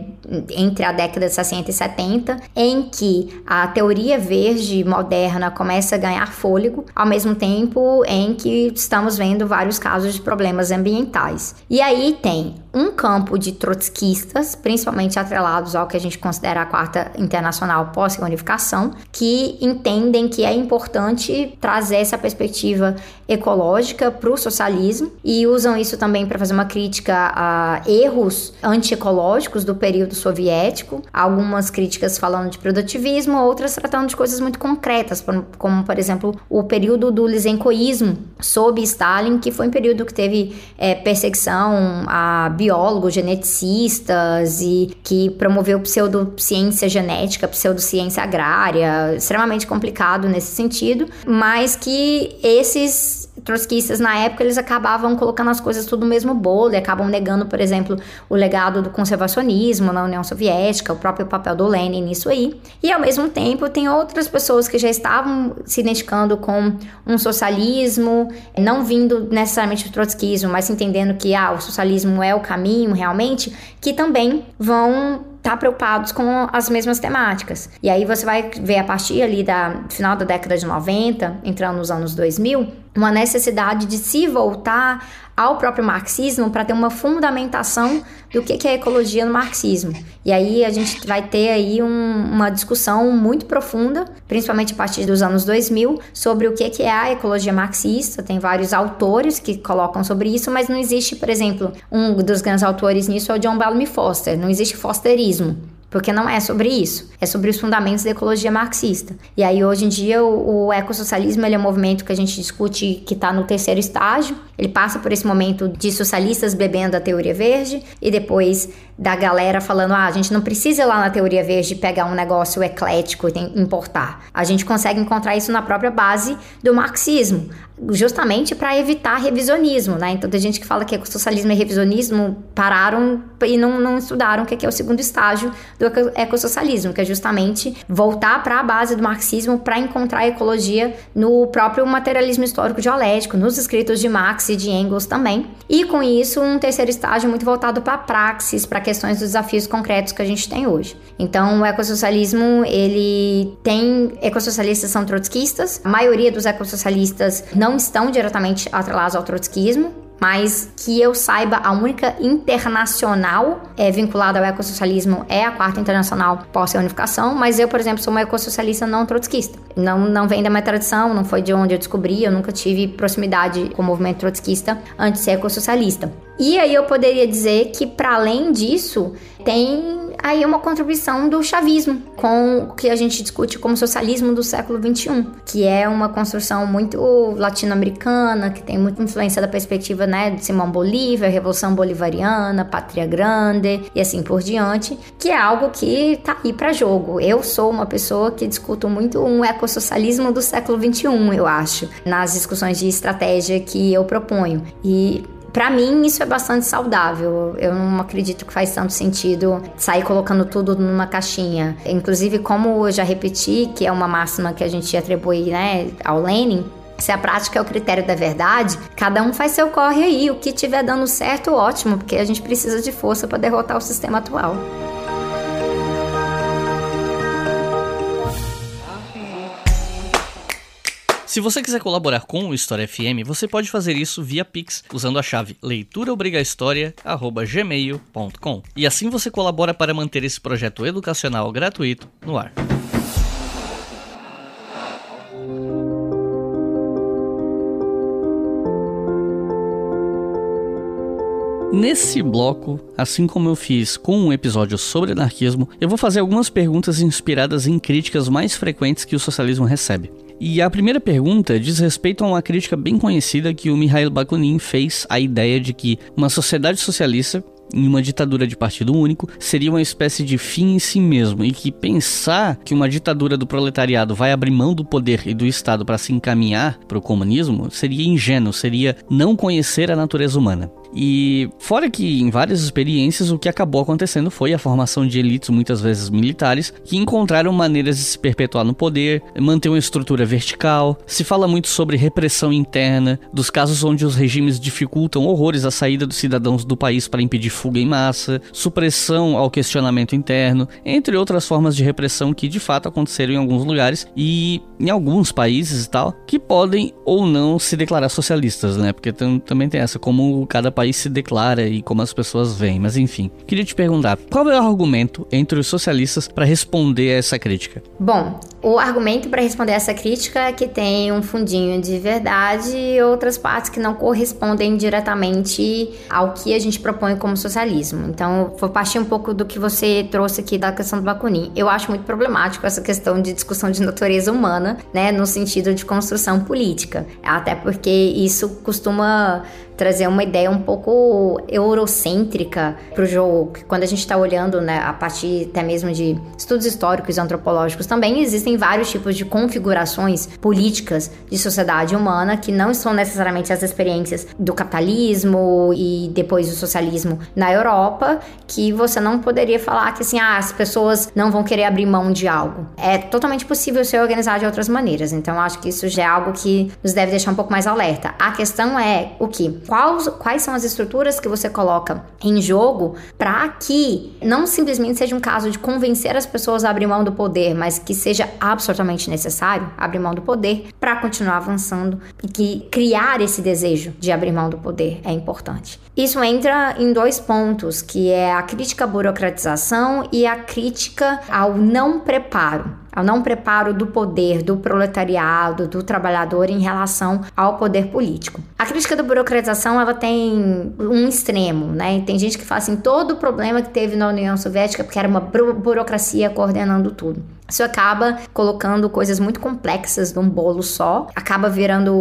Speaker 1: entre a década de 60 e 70, em que a teoria verde moderna começa a ganhar fôlego, ao mesmo tempo em que estamos vendo vários casos de problemas ambientais. E aí tem um campo de trotskistas, principalmente atrelados ao que a gente considera a quarta internacional pós-reunificação, que entendem que é importante trazer essa perspectiva ecológica para o socialismo e usam isso também para fazer uma crítica a erros antiecológicos do período soviético, algumas críticas falando de produtivismo, outras tratando de coisas muito concretas, como por exemplo o período do lisencoísmo sob Stalin, que foi um período que teve é, perseguição a biólogos, geneticistas e que promoveu pseudociência genética, pseudociência agrária, extremamente complicado nesse sentido, mas que esses trotskistas na época eles acabavam colocando as coisas tudo no mesmo bolo e acabam negando, por exemplo, o legado do conservacionismo na União Soviética, o próprio papel do Lenin nisso aí. E ao mesmo tempo tem outras pessoas que já estavam se identificando com um socialismo, não vindo necessariamente do trotskismo, mas entendendo que ah, o socialismo é o caminho realmente, que também vão tá preocupados com as mesmas temáticas. E aí você vai ver a partir ali da final da década de 90, entrando nos anos 2000, uma necessidade de se voltar ao próprio marxismo para ter uma fundamentação do que, é ecologia no marxismo. E aí a gente vai ter aí um, uma discussão muito profunda, principalmente a partir dos anos 2000, sobre o que, que é a ecologia marxista. Tem vários autores que colocam sobre isso, mas não existe, por exemplo, um dos grandes autores nisso é o John Bellamy Foster. Não existe fosterismo porque não é sobre isso, é sobre os fundamentos da ecologia marxista. E aí hoje em dia o, o ecossocialismo ele é um movimento que a gente discute que está no terceiro estágio. Ele passa por esse momento de socialistas bebendo a teoria verde e depois da galera falando: ah, a gente não precisa ir lá na teoria verde pegar um negócio eclético e importar. A gente consegue encontrar isso na própria base do marxismo, justamente para evitar revisionismo, né? Então tem gente que fala que ecossocialismo e revisionismo pararam e não, não estudaram o que é o segundo estágio do ecossocialismo, que é justamente voltar para a base do marxismo para encontrar a ecologia no próprio materialismo histórico dialético, nos escritos de Marx e de Engels também. E com isso, um terceiro estágio muito voltado para a praxis, para questões dos desafios concretos que a gente tem hoje. Então, o ecossocialismo, ele tem ecossocialistas são trotskistas, a maioria dos ecossocialistas não estão diretamente atrelados ao trotskismo, mas que eu saiba, a única internacional é, vinculada ao ecossocialismo é a Quarta Internacional Pós-Unificação, mas eu, por exemplo, sou uma ecossocialista não trotskista. Não, não vem da minha tradição, não foi de onde eu descobri, eu nunca tive proximidade com o movimento trotskista antes de ser ecossocialista. E aí eu poderia dizer que, para além disso, tem aí uma contribuição do chavismo, com o que a gente discute como socialismo do século XXI, que é uma construção muito latino-americana, que tem muita influência da perspectiva né, de Simão Bolívar, Revolução Bolivariana, Pátria Grande e assim por diante, que é algo que tá aí para jogo. Eu sou uma pessoa que discuto muito um ecossocialismo do século XXI, eu acho, nas discussões de estratégia que eu proponho. E para mim, isso é bastante saudável. Eu não acredito que faz tanto sentido sair colocando tudo numa caixinha. Inclusive, como eu já repeti, que é uma máxima que a gente atribui né, ao Lenin, se a prática é o critério da verdade, cada um faz seu corre aí. O que tiver dando certo, ótimo, porque a gente precisa de força para derrotar o sistema atual.
Speaker 4: Se você quiser colaborar com o História FM, você pode fazer isso via Pix, usando a chave leituraobrigahistoria@gmail.com. E assim você colabora para manter esse projeto educacional gratuito no ar. Nesse bloco, assim como eu fiz com um episódio sobre anarquismo, eu vou fazer algumas perguntas inspiradas em críticas mais frequentes que o socialismo recebe. E a primeira pergunta diz respeito a uma crítica bem conhecida que o Mikhail Bakunin fez à ideia de que uma sociedade socialista em uma ditadura de partido único seria uma espécie de fim em si mesmo e que pensar que uma ditadura do proletariado vai abrir mão do poder e do Estado para se encaminhar para o comunismo seria ingênuo, seria não conhecer a natureza humana. E fora que em várias experiências o que acabou acontecendo foi a formação de elites muitas vezes militares que encontraram maneiras de se perpetuar no poder, manter uma estrutura vertical. Se fala muito sobre repressão interna, dos casos onde os regimes dificultam horrores a saída dos cidadãos do país para impedir fuga em massa, supressão ao questionamento interno, entre outras formas de repressão que de fato aconteceram em alguns lugares e em alguns países e tal, que podem ou não se declarar socialistas, né? Porque também tem essa como cada país país se declara e como as pessoas veem, mas enfim. Queria te perguntar, qual é o argumento entre os socialistas para responder a essa crítica?
Speaker 1: Bom, o argumento para responder essa crítica é que tem um fundinho de verdade e outras partes que não correspondem diretamente ao que a gente propõe como socialismo. Então, vou partir um pouco do que você trouxe aqui da questão do Bakunin. Eu acho muito problemático essa questão de discussão de natureza humana, né, no sentido de construção política. Até porque isso costuma trazer uma ideia um pouco eurocêntrica para o jogo. Quando a gente está olhando, né, a partir até mesmo de estudos históricos e antropológicos, também existem vários tipos de configurações políticas de sociedade humana que não são necessariamente as experiências do capitalismo e depois do socialismo na Europa, que você não poderia falar que assim, ah, as pessoas não vão querer abrir mão de algo. É totalmente possível ser organizado de outras maneiras. Então, acho que isso já é algo que nos deve deixar um pouco mais alerta. A questão é o que? Quais, quais são as estruturas que você coloca em jogo para que não simplesmente seja um caso de convencer as pessoas a abrir mão do poder, mas que seja absolutamente necessário abrir mão do poder para continuar avançando e que criar esse desejo de abrir mão do poder é importante. Isso entra em dois pontos, que é a crítica à burocratização e a crítica ao não preparo ao não preparo do poder, do proletariado, do trabalhador em relação ao poder político. A crítica da burocratização ela tem um extremo, né? Tem gente que fala assim, todo o problema que teve na União Soviética porque era uma burocracia coordenando tudo. Isso acaba colocando coisas muito complexas num bolo só, acaba virando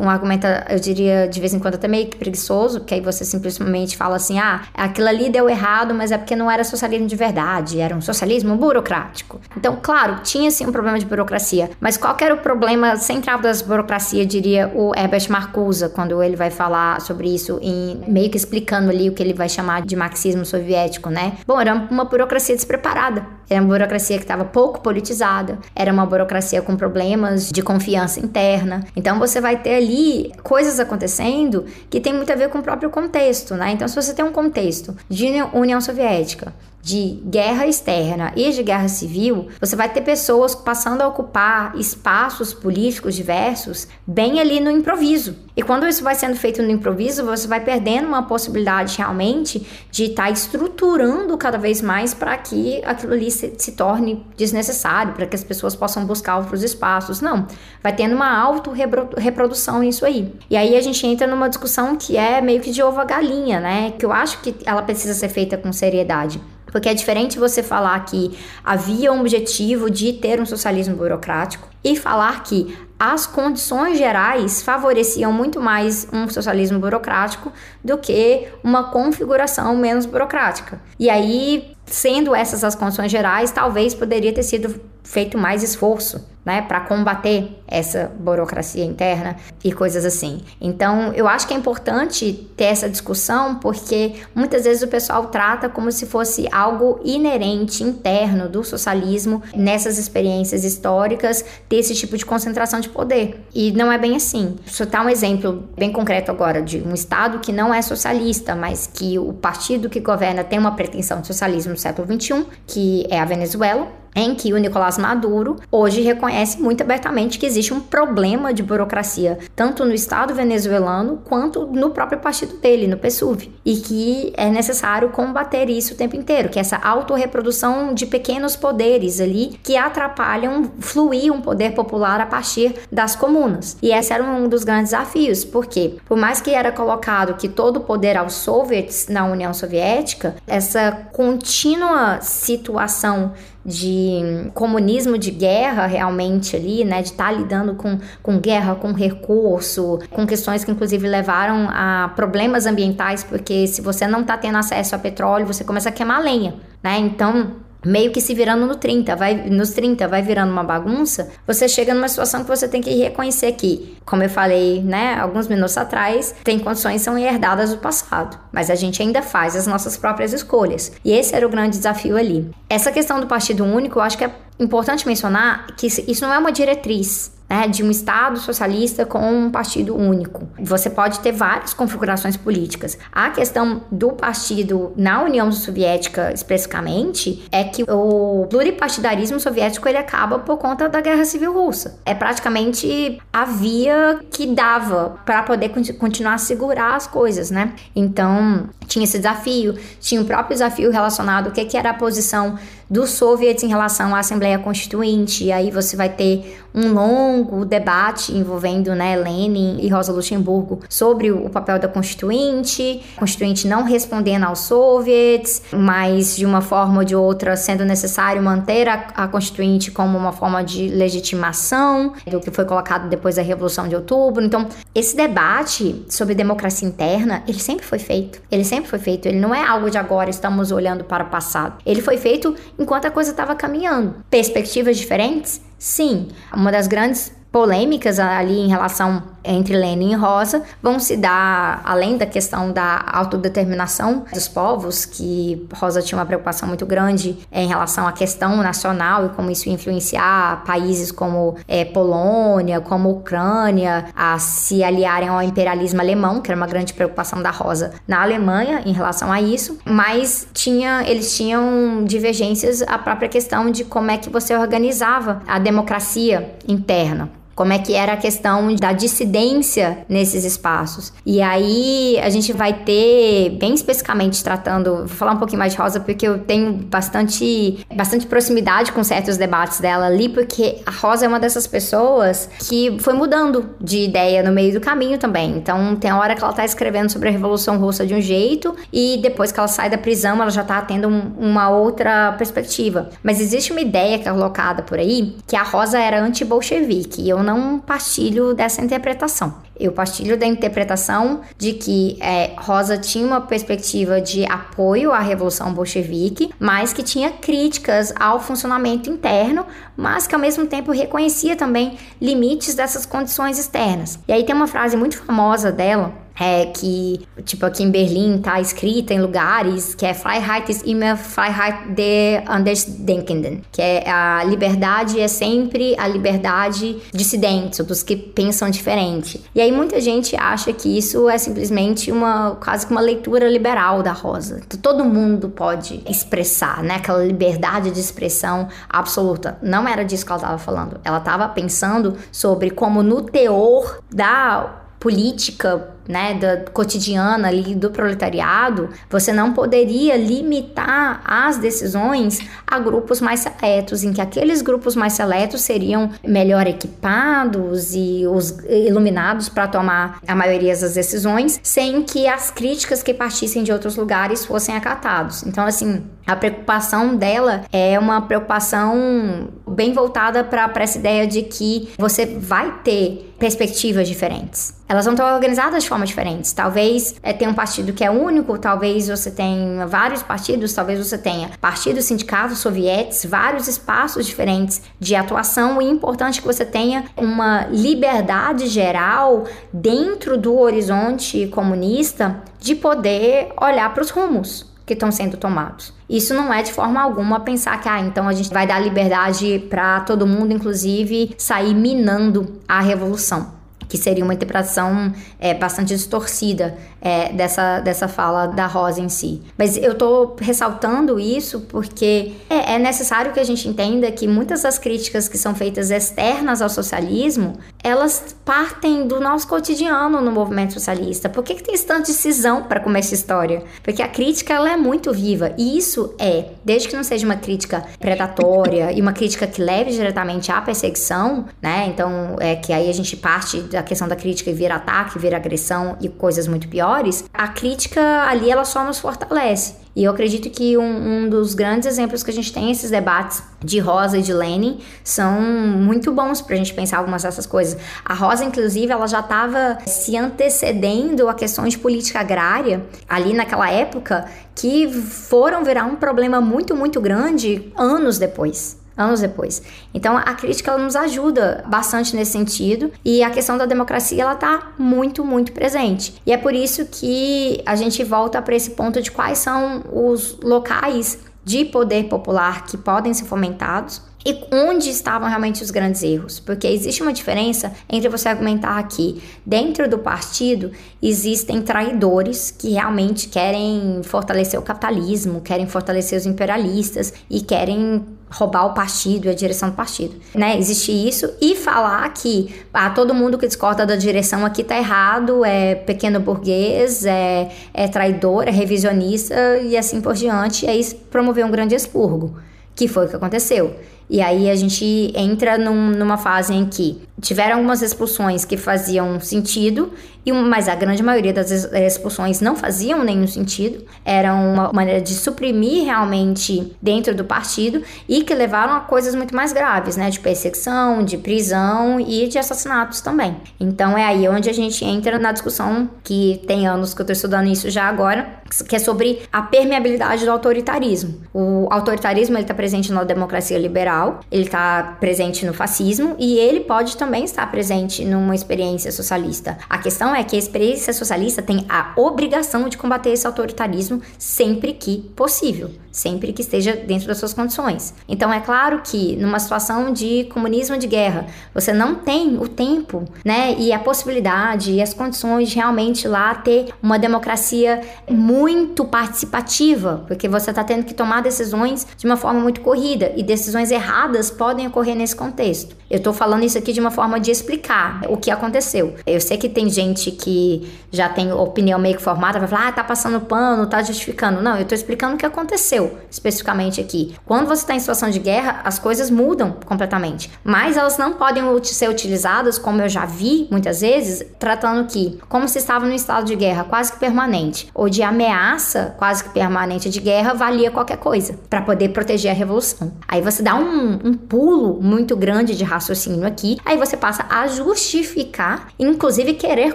Speaker 1: um argumento, eu diria, de vez em quando até meio que preguiçoso, porque aí você simplesmente fala assim: ah, aquilo ali deu errado, mas é porque não era socialismo de verdade, era um socialismo burocrático. Então, claro, tinha sim um problema de burocracia, mas qual era o problema central das burocracia, diria o Herbert Marcuse, quando ele vai falar sobre isso, em, meio que explicando ali o que ele vai chamar de marxismo soviético, né? Bom, era uma burocracia despreparada, era uma burocracia que estava pouco politizada, era uma burocracia com problemas de confiança interna. Então você vai ter ali coisas acontecendo que tem muito a ver com o próprio contexto, né? Então se você tem um contexto de União Soviética, de guerra externa e de guerra civil, você vai ter pessoas passando a ocupar espaços políticos diversos bem ali no improviso. E quando isso vai sendo feito no improviso, você vai perdendo uma possibilidade realmente de estar tá estruturando cada vez mais para que aquilo ali se, se torne desnecessário, para que as pessoas possam buscar outros espaços. Não, vai tendo uma auto-reprodução nisso aí. E aí a gente entra numa discussão que é meio que de ovo a galinha, né? Que eu acho que ela precisa ser feita com seriedade. Porque é diferente você falar que havia um objetivo de ter um socialismo burocrático e falar que as condições gerais favoreciam muito mais um socialismo burocrático do que uma configuração menos burocrática. E aí, sendo essas as condições gerais, talvez poderia ter sido feito mais esforço né, para combater essa burocracia interna e coisas assim. Então, eu acho que é importante ter essa discussão porque muitas vezes o pessoal trata como se fosse algo inerente, interno do socialismo, nessas experiências históricas, ter esse tipo de concentração de poder. E não é bem assim. Só dar um exemplo bem concreto agora de um estado que não é socialista, mas que o partido que governa tem uma pretensão de socialismo no século XXI, que é a Venezuela em que o Nicolás Maduro hoje reconhece muito abertamente que existe um problema de burocracia, tanto no Estado venezuelano quanto no próprio partido dele, no PSUV, e que é necessário combater isso o tempo inteiro, que é essa autorreprodução de pequenos poderes ali que atrapalham fluir um poder popular a partir das comunas. E esse era um dos grandes desafios, porque por mais que era colocado que todo o poder aos soviets na União Soviética, essa contínua situação de comunismo de guerra realmente ali, né, de estar tá lidando com, com guerra, com recurso, com questões que inclusive levaram a problemas ambientais, porque se você não está tendo acesso a petróleo, você começa a queimar lenha, né? Então, meio que se virando no 30, vai nos 30 vai virando uma bagunça, você chega numa situação que você tem que reconhecer que, como eu falei, né, alguns minutos atrás, tem condições que são herdadas do passado, mas a gente ainda faz as nossas próprias escolhas. E esse era o grande desafio ali. Essa questão do partido único, eu acho que é importante mencionar que isso não é uma diretriz né, de um Estado socialista com um partido único. Você pode ter várias configurações políticas. A questão do partido na União Soviética especificamente é que o pluripartidarismo soviético ele acaba por conta da Guerra Civil Russa. É praticamente a via que dava para poder continuar a segurar as coisas, né? Então, tinha esse desafio, tinha o próprio desafio relacionado ao que, que era a posição dos soviets em relação à Assembleia Constituinte. E aí você vai ter um longo debate envolvendo né, Lenin e Rosa Luxemburgo sobre o papel da Constituinte, a Constituinte não respondendo aos soviets, mas de uma forma ou de outra sendo necessário manter a, a Constituinte como uma forma de legitimação do que foi colocado depois da Revolução de Outubro. Então, esse debate sobre democracia interna, ele sempre foi feito. Ele sempre foi feito. Ele não é algo de agora, estamos olhando para o passado. Ele foi feito enquanto a coisa estava caminhando. Perspectivas diferentes? Sim. Uma das grandes polêmicas ali em relação entre Lenin e Rosa vão se dar, além da questão da autodeterminação dos povos, que Rosa tinha uma preocupação muito grande em relação à questão nacional e como isso ia influenciar países como é, Polônia, como Ucrânia, a se aliarem ao imperialismo alemão, que era uma grande preocupação da Rosa na Alemanha em relação a isso, mas tinha, eles tinham divergências a própria questão de como é que você organizava a democracia interna como é que era a questão da dissidência nesses espaços. E aí a gente vai ter, bem especificamente tratando, vou falar um pouquinho mais de Rosa, porque eu tenho bastante, bastante proximidade com certos debates dela ali, porque a Rosa é uma dessas pessoas que foi mudando de ideia no meio do caminho também. Então tem hora que ela tá escrevendo sobre a Revolução Russa de um jeito, e depois que ela sai da prisão, ela já tá tendo um, uma outra perspectiva. Mas existe uma ideia que é colocada por aí, que a Rosa era anti-bolchevique, e eu não partilho dessa interpretação. Eu partilho da interpretação de que é, Rosa tinha uma perspectiva de apoio à Revolução Bolchevique, mas que tinha críticas ao funcionamento interno, mas que ao mesmo tempo reconhecia também limites dessas condições externas. E aí tem uma frase muito famosa dela é, que, tipo, aqui em Berlim tá escrita em lugares que é Freiheit ist immer Freiheit der Andersdenkenden, que é a liberdade é sempre a liberdade dissidente, dos que pensam diferente. E aí muita gente acha que isso é simplesmente uma, quase que uma leitura liberal da Rosa. Todo mundo pode expressar, né, aquela liberdade de expressão absoluta. Não era disso que ela estava falando. Ela estava pensando sobre como no teor da política né, da cotidiana ali do proletariado, você não poderia limitar as decisões a grupos mais seletos, em que aqueles grupos mais seletos seriam melhor equipados e os iluminados para tomar a maioria das decisões, sem que as críticas que partissem de outros lugares fossem acatados. Então, assim, a preocupação dela é uma preocupação bem voltada para essa ideia de que você vai ter perspectivas diferentes. Elas vão estar organizadas de formas diferentes. Talvez é, tenha um partido que é único, talvez você tenha vários partidos, talvez você tenha partidos, sindicatos, sovietes, vários espaços diferentes de atuação e é importante que você tenha uma liberdade geral dentro do horizonte comunista de poder olhar para os rumos que estão sendo tomados. Isso não é de forma alguma pensar que, ah, então a gente vai dar liberdade para todo mundo, inclusive sair minando a revolução que seria uma interpretação é, bastante distorcida é, dessa, dessa fala da Rosa em si. Mas eu estou ressaltando isso porque é, é, necessário que a gente entenda que muitas das críticas que são feitas externas ao socialismo, elas partem do nosso cotidiano no movimento socialista. Por que, que tem tanta decisão para comer essa história? Porque a crítica ela é muito viva e isso é, desde que não seja uma crítica predatória e uma crítica que leve diretamente à perseguição, né? Então, é que aí a gente parte a questão da crítica vira ataque, vira agressão e coisas muito piores, a crítica ali ela só nos fortalece. E eu acredito que um, um, dos grandes exemplos que a gente tem esses debates de Rosa e de Lenin são muito bons para a gente pensar algumas dessas coisas. A Rosa, inclusive, ela já estava se antecedendo a questões de política agrária ali naquela época que foram virar um problema muito, muito grande anos depois anos depois. Então a crítica ela nos ajuda bastante nesse sentido e a questão da democracia ela tá muito, muito presente. E é por isso que a gente volta para esse ponto de quais são os locais de poder popular que podem ser fomentados E onde estavam realmente os grandes erros? Porque existe uma diferença entre você argumentar que dentro do partido existem traidores que realmente querem fortalecer o capitalismo, querem fortalecer os imperialistas e querem roubar o partido e a direção do partido, né? Existe isso e falar que ah, todo mundo que discorda da direção aqui tá errado, é pequeno burguês, é, é traidor, é revisionista e assim por diante, e aí promover um grande expurgo, que foi o que aconteceu. E aí a gente entra num, numa fase em que tiveram algumas expulsões que faziam sentido, e mas a grande maioria das expulsões não faziam nenhum sentido. Era uma maneira de suprimir realmente dentro do partido e que levaram a coisas muito mais graves, né? De perseguição, de prisão e de assassinatos também. Então é aí onde a gente entra na discussão que tem anos que eu estou estudando isso já agora, que é sobre a permeabilidade do autoritarismo. O autoritarismo ele está presente na democracia liberal, ele está presente no fascismo e ele pode também está presente numa experiência socialista. A questão é que a experiência socialista tem a obrigação de combater esse autoritarismo sempre que possível, sempre que esteja dentro das suas condições. Então é claro que numa situação de comunismo de guerra, você não tem o tempo, né, e a possibilidade e as condições de realmente lá ter uma democracia muito participativa, porque você está tendo que tomar decisões de uma forma muito corrida e decisões erradas podem ocorrer nesse contexto. Eu estou falando isso aqui de uma forma de explicar o que aconteceu. Eu sei que tem gente que já tem opinião meio que formada, vai falar, ah, tá passando pano, tá justificando. Não, eu tô explicando o que aconteceu especificamente aqui. Quando você está em situação de guerra, as coisas mudam completamente. Mas elas não podem ser utilizadas, como eu já vi muitas vezes, tratando que, como se estava no estado de guerra quase que permanente, ou de ameaça quase que permanente de guerra, valia qualquer coisa para poder proteger a revolução. Aí você dá um, um pulo muito grande de raciocínio aqui, aí você passa a justificar, inclusive querer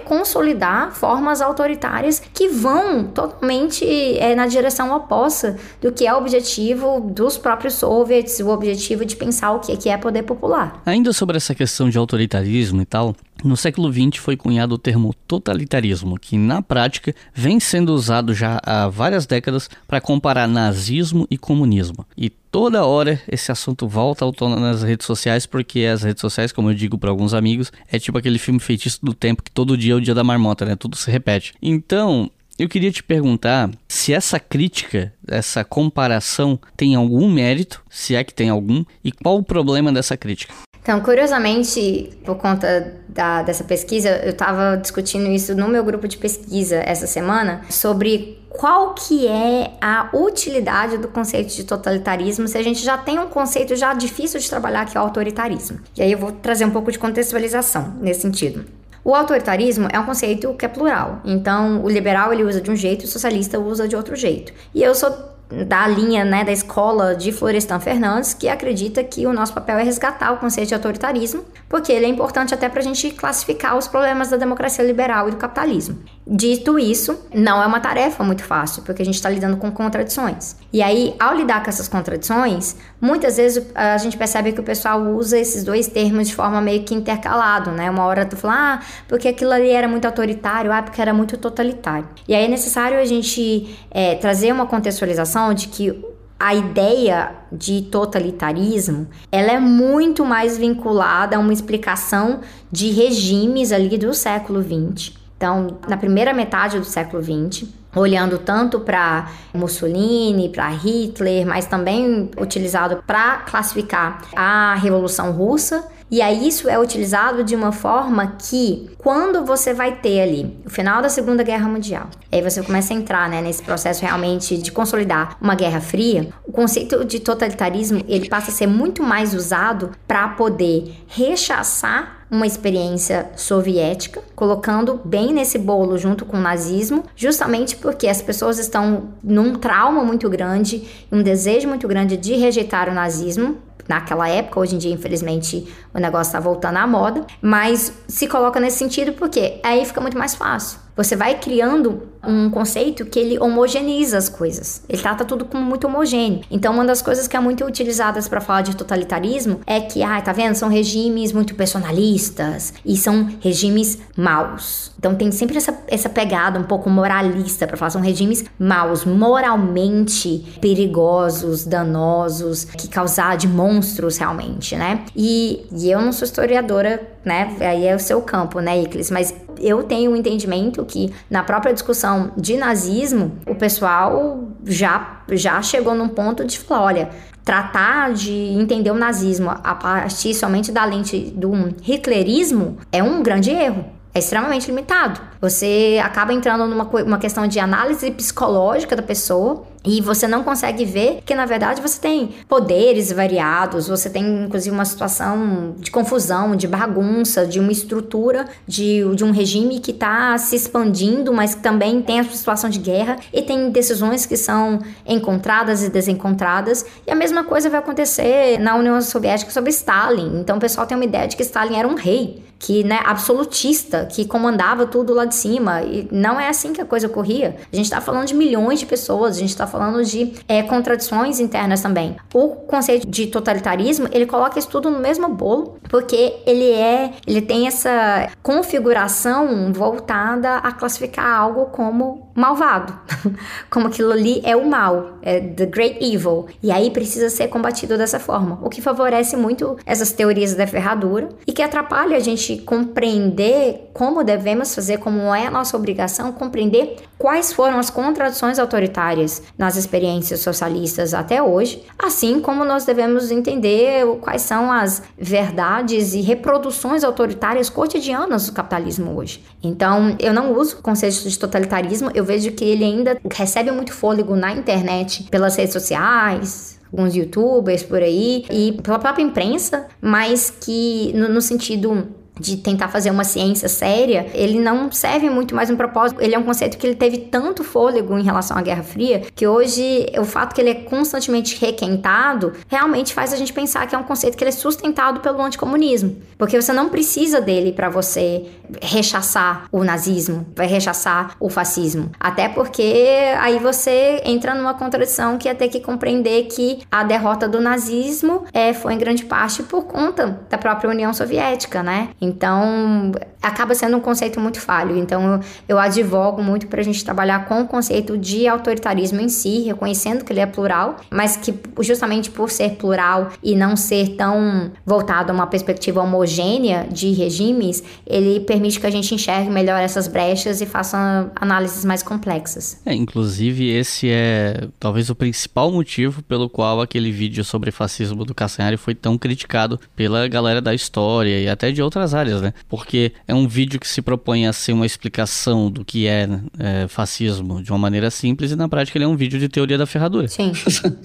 Speaker 1: consolidar formas autoritárias que vão totalmente é, na direção oposta do que é o objetivo dos próprios soviets, o objetivo de pensar o que é poder popular.
Speaker 4: Ainda sobre essa questão de autoritarismo e tal, no século XX foi cunhado o termo totalitarismo, que na prática vem sendo usado já há várias décadas para comparar nazismo e comunismo. E toda hora esse assunto volta à tona nas redes sociais, porque as redes sociais, como eu digo para alguns amigos, é tipo aquele filme feitiço do tempo que todo dia é o dia da marmota, né? Tudo se repete. Então, eu queria te perguntar se essa crítica, essa comparação tem algum mérito, se é que tem algum, e qual o problema dessa crítica?
Speaker 1: Então, curiosamente, por conta da, dessa pesquisa, eu estava discutindo isso no meu grupo de pesquisa essa semana sobre qual que é a utilidade do conceito de totalitarismo se a gente já tem um conceito já difícil de trabalhar que é o autoritarismo. E aí eu vou trazer um pouco de contextualização nesse sentido. O autoritarismo é um conceito que é plural. Então, o liberal ele usa de um jeito, o socialista usa de outro jeito. E eu sou da linha né, da escola de Florestan Fernandes, que acredita que o nosso papel é resgatar o conceito de autoritarismo, porque ele é importante até para a gente classificar os problemas da democracia liberal e do capitalismo. Dito isso, não é uma tarefa muito fácil, porque a gente está lidando com contradições. E aí, ao lidar com essas contradições, muitas vezes a gente percebe que o pessoal usa esses dois termos de forma meio que intercalado, né? Uma hora tu fala, ah, porque aquilo ali era muito autoritário, ah, porque era muito totalitário. E aí é necessário a gente é, trazer uma contextualização de que a ideia de totalitarismo ela é muito mais vinculada a uma explicação de regimes ali do século XX então, na primeira metade do século XX, olhando tanto para Mussolini, para Hitler, mas também utilizado para classificar a Revolução Russa. E aí isso é utilizado de uma forma que, quando você vai ter ali o final da Segunda Guerra Mundial, aí você começa a entrar né, nesse processo realmente de consolidar uma Guerra Fria, o conceito de totalitarismo ele passa a ser muito mais usado para poder rechaçar uma experiência soviética, colocando bem nesse bolo junto com o nazismo, justamente porque as pessoas estão num trauma muito grande, um desejo muito grande de rejeitar o nazismo, naquela época, hoje em dia, infelizmente, o negócio está voltando à moda, mas se coloca nesse sentido porque aí fica muito mais fácil. você vai criando um conceito que ele homogeneiza as coisas. Ele trata tudo como muito homogêneo. Então, uma das coisas que é muito utilizadas para falar de totalitarismo é que, ah, tá vendo? São regimes muito personalistas e são regimes maus. Então, tem sempre essa, essa pegada um pouco moralista para falar. São regimes maus, moralmente perigosos, danosos, que causar de monstros realmente, né? E, e eu não sou historiadora, né? Aí é o seu campo, né, Iclis? Mas eu tenho um entendimento que na própria discussão de nazismo, o pessoal já, já chegou num ponto de falar, olha, tratar de entender o nazismo a partir somente da lente do hitlerismo é um grande erro. É extremamente limitado. Você acaba entrando numa uma questão de análise psicológica da pessoa e você não consegue ver que, na verdade, você tem poderes variados, você tem, inclusive, uma situação de confusão, de bagunça, de uma estrutura, de, de um regime que está se expandindo, mas que também tem a situação de guerra e tem decisões que são encontradas e desencontradas. E a mesma coisa vai acontecer na União Soviética sobre Stalin. Então, o pessoal tem uma ideia de que Stalin era um rei, que, né, absolutista, que comandava tudo lá de cima. E não é assim que a coisa ocorria. A gente está falando de milhões de pessoas, a gente está falando de é, contradições internas também. O conceito de totalitarismo, ele coloca isso tudo no mesmo bolo, porque ele é, ele tem essa configuração voltada a classificar algo como malvado, como aquilo ali é o mal, é the great evil, e aí precisa ser combatido dessa forma, o que favorece muito essas teorias da ferradura e que atrapalha a gente compreender como devemos fazer, como é a nossa obrigação compreender quais foram as contradições autoritárias nas experiências socialistas até hoje, assim como nós devemos entender quais são as verdades e reproduções autoritárias cotidianas do capitalismo hoje. Então, eu não uso o conceito de totalitarismo, eu vejo que ele ainda recebe muito fôlego na internet, pelas redes sociais, alguns youtubers por aí e pela própria imprensa, mas que no, no sentido de tentar fazer uma ciência séria, ele não serve muito mais um propósito. Ele é um conceito que ele teve tanto fôlego em relação à Guerra Fria que hoje o fato que ele é constantemente requentado realmente faz a gente pensar que é um conceito que ele é sustentado pelo anticomunismo, porque você não precisa dele para você rechaçar o nazismo, vai rechaçar o fascismo, até porque aí você entra numa contradição que é ter que compreender que a derrota do nazismo é, foi em grande parte por conta da própria União Soviética, né? Então, acaba sendo um conceito muito falho. Então, eu, eu advogo muito para a gente trabalhar com o conceito de autoritarismo em si, reconhecendo que ele é plural, mas que justamente por ser plural e não ser tão voltado a uma perspectiva homogênea de regimes, ele permite que a gente enxergue melhor essas brechas e faça análises mais complexas.
Speaker 4: É, inclusive, esse é talvez o principal motivo pelo qual aquele vídeo sobre fascismo do Castanhari foi tão criticado pela galera da história e até de outras áreas, né? Porque é um vídeo que se propõe a ser uma explicação do que é, é fascismo de uma maneira simples e na prática ele é um vídeo de teoria da ferradura.
Speaker 1: Sim.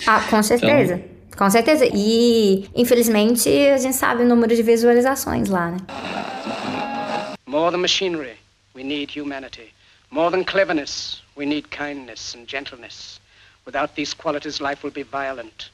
Speaker 1: ah, com certeza. Então... Com certeza. E, infelizmente, a gente sabe o número de visualizações lá, né? More than machinery, we need humanity. More than cleverness, we need kindness and gentleness. Without these qualities, life will be violent.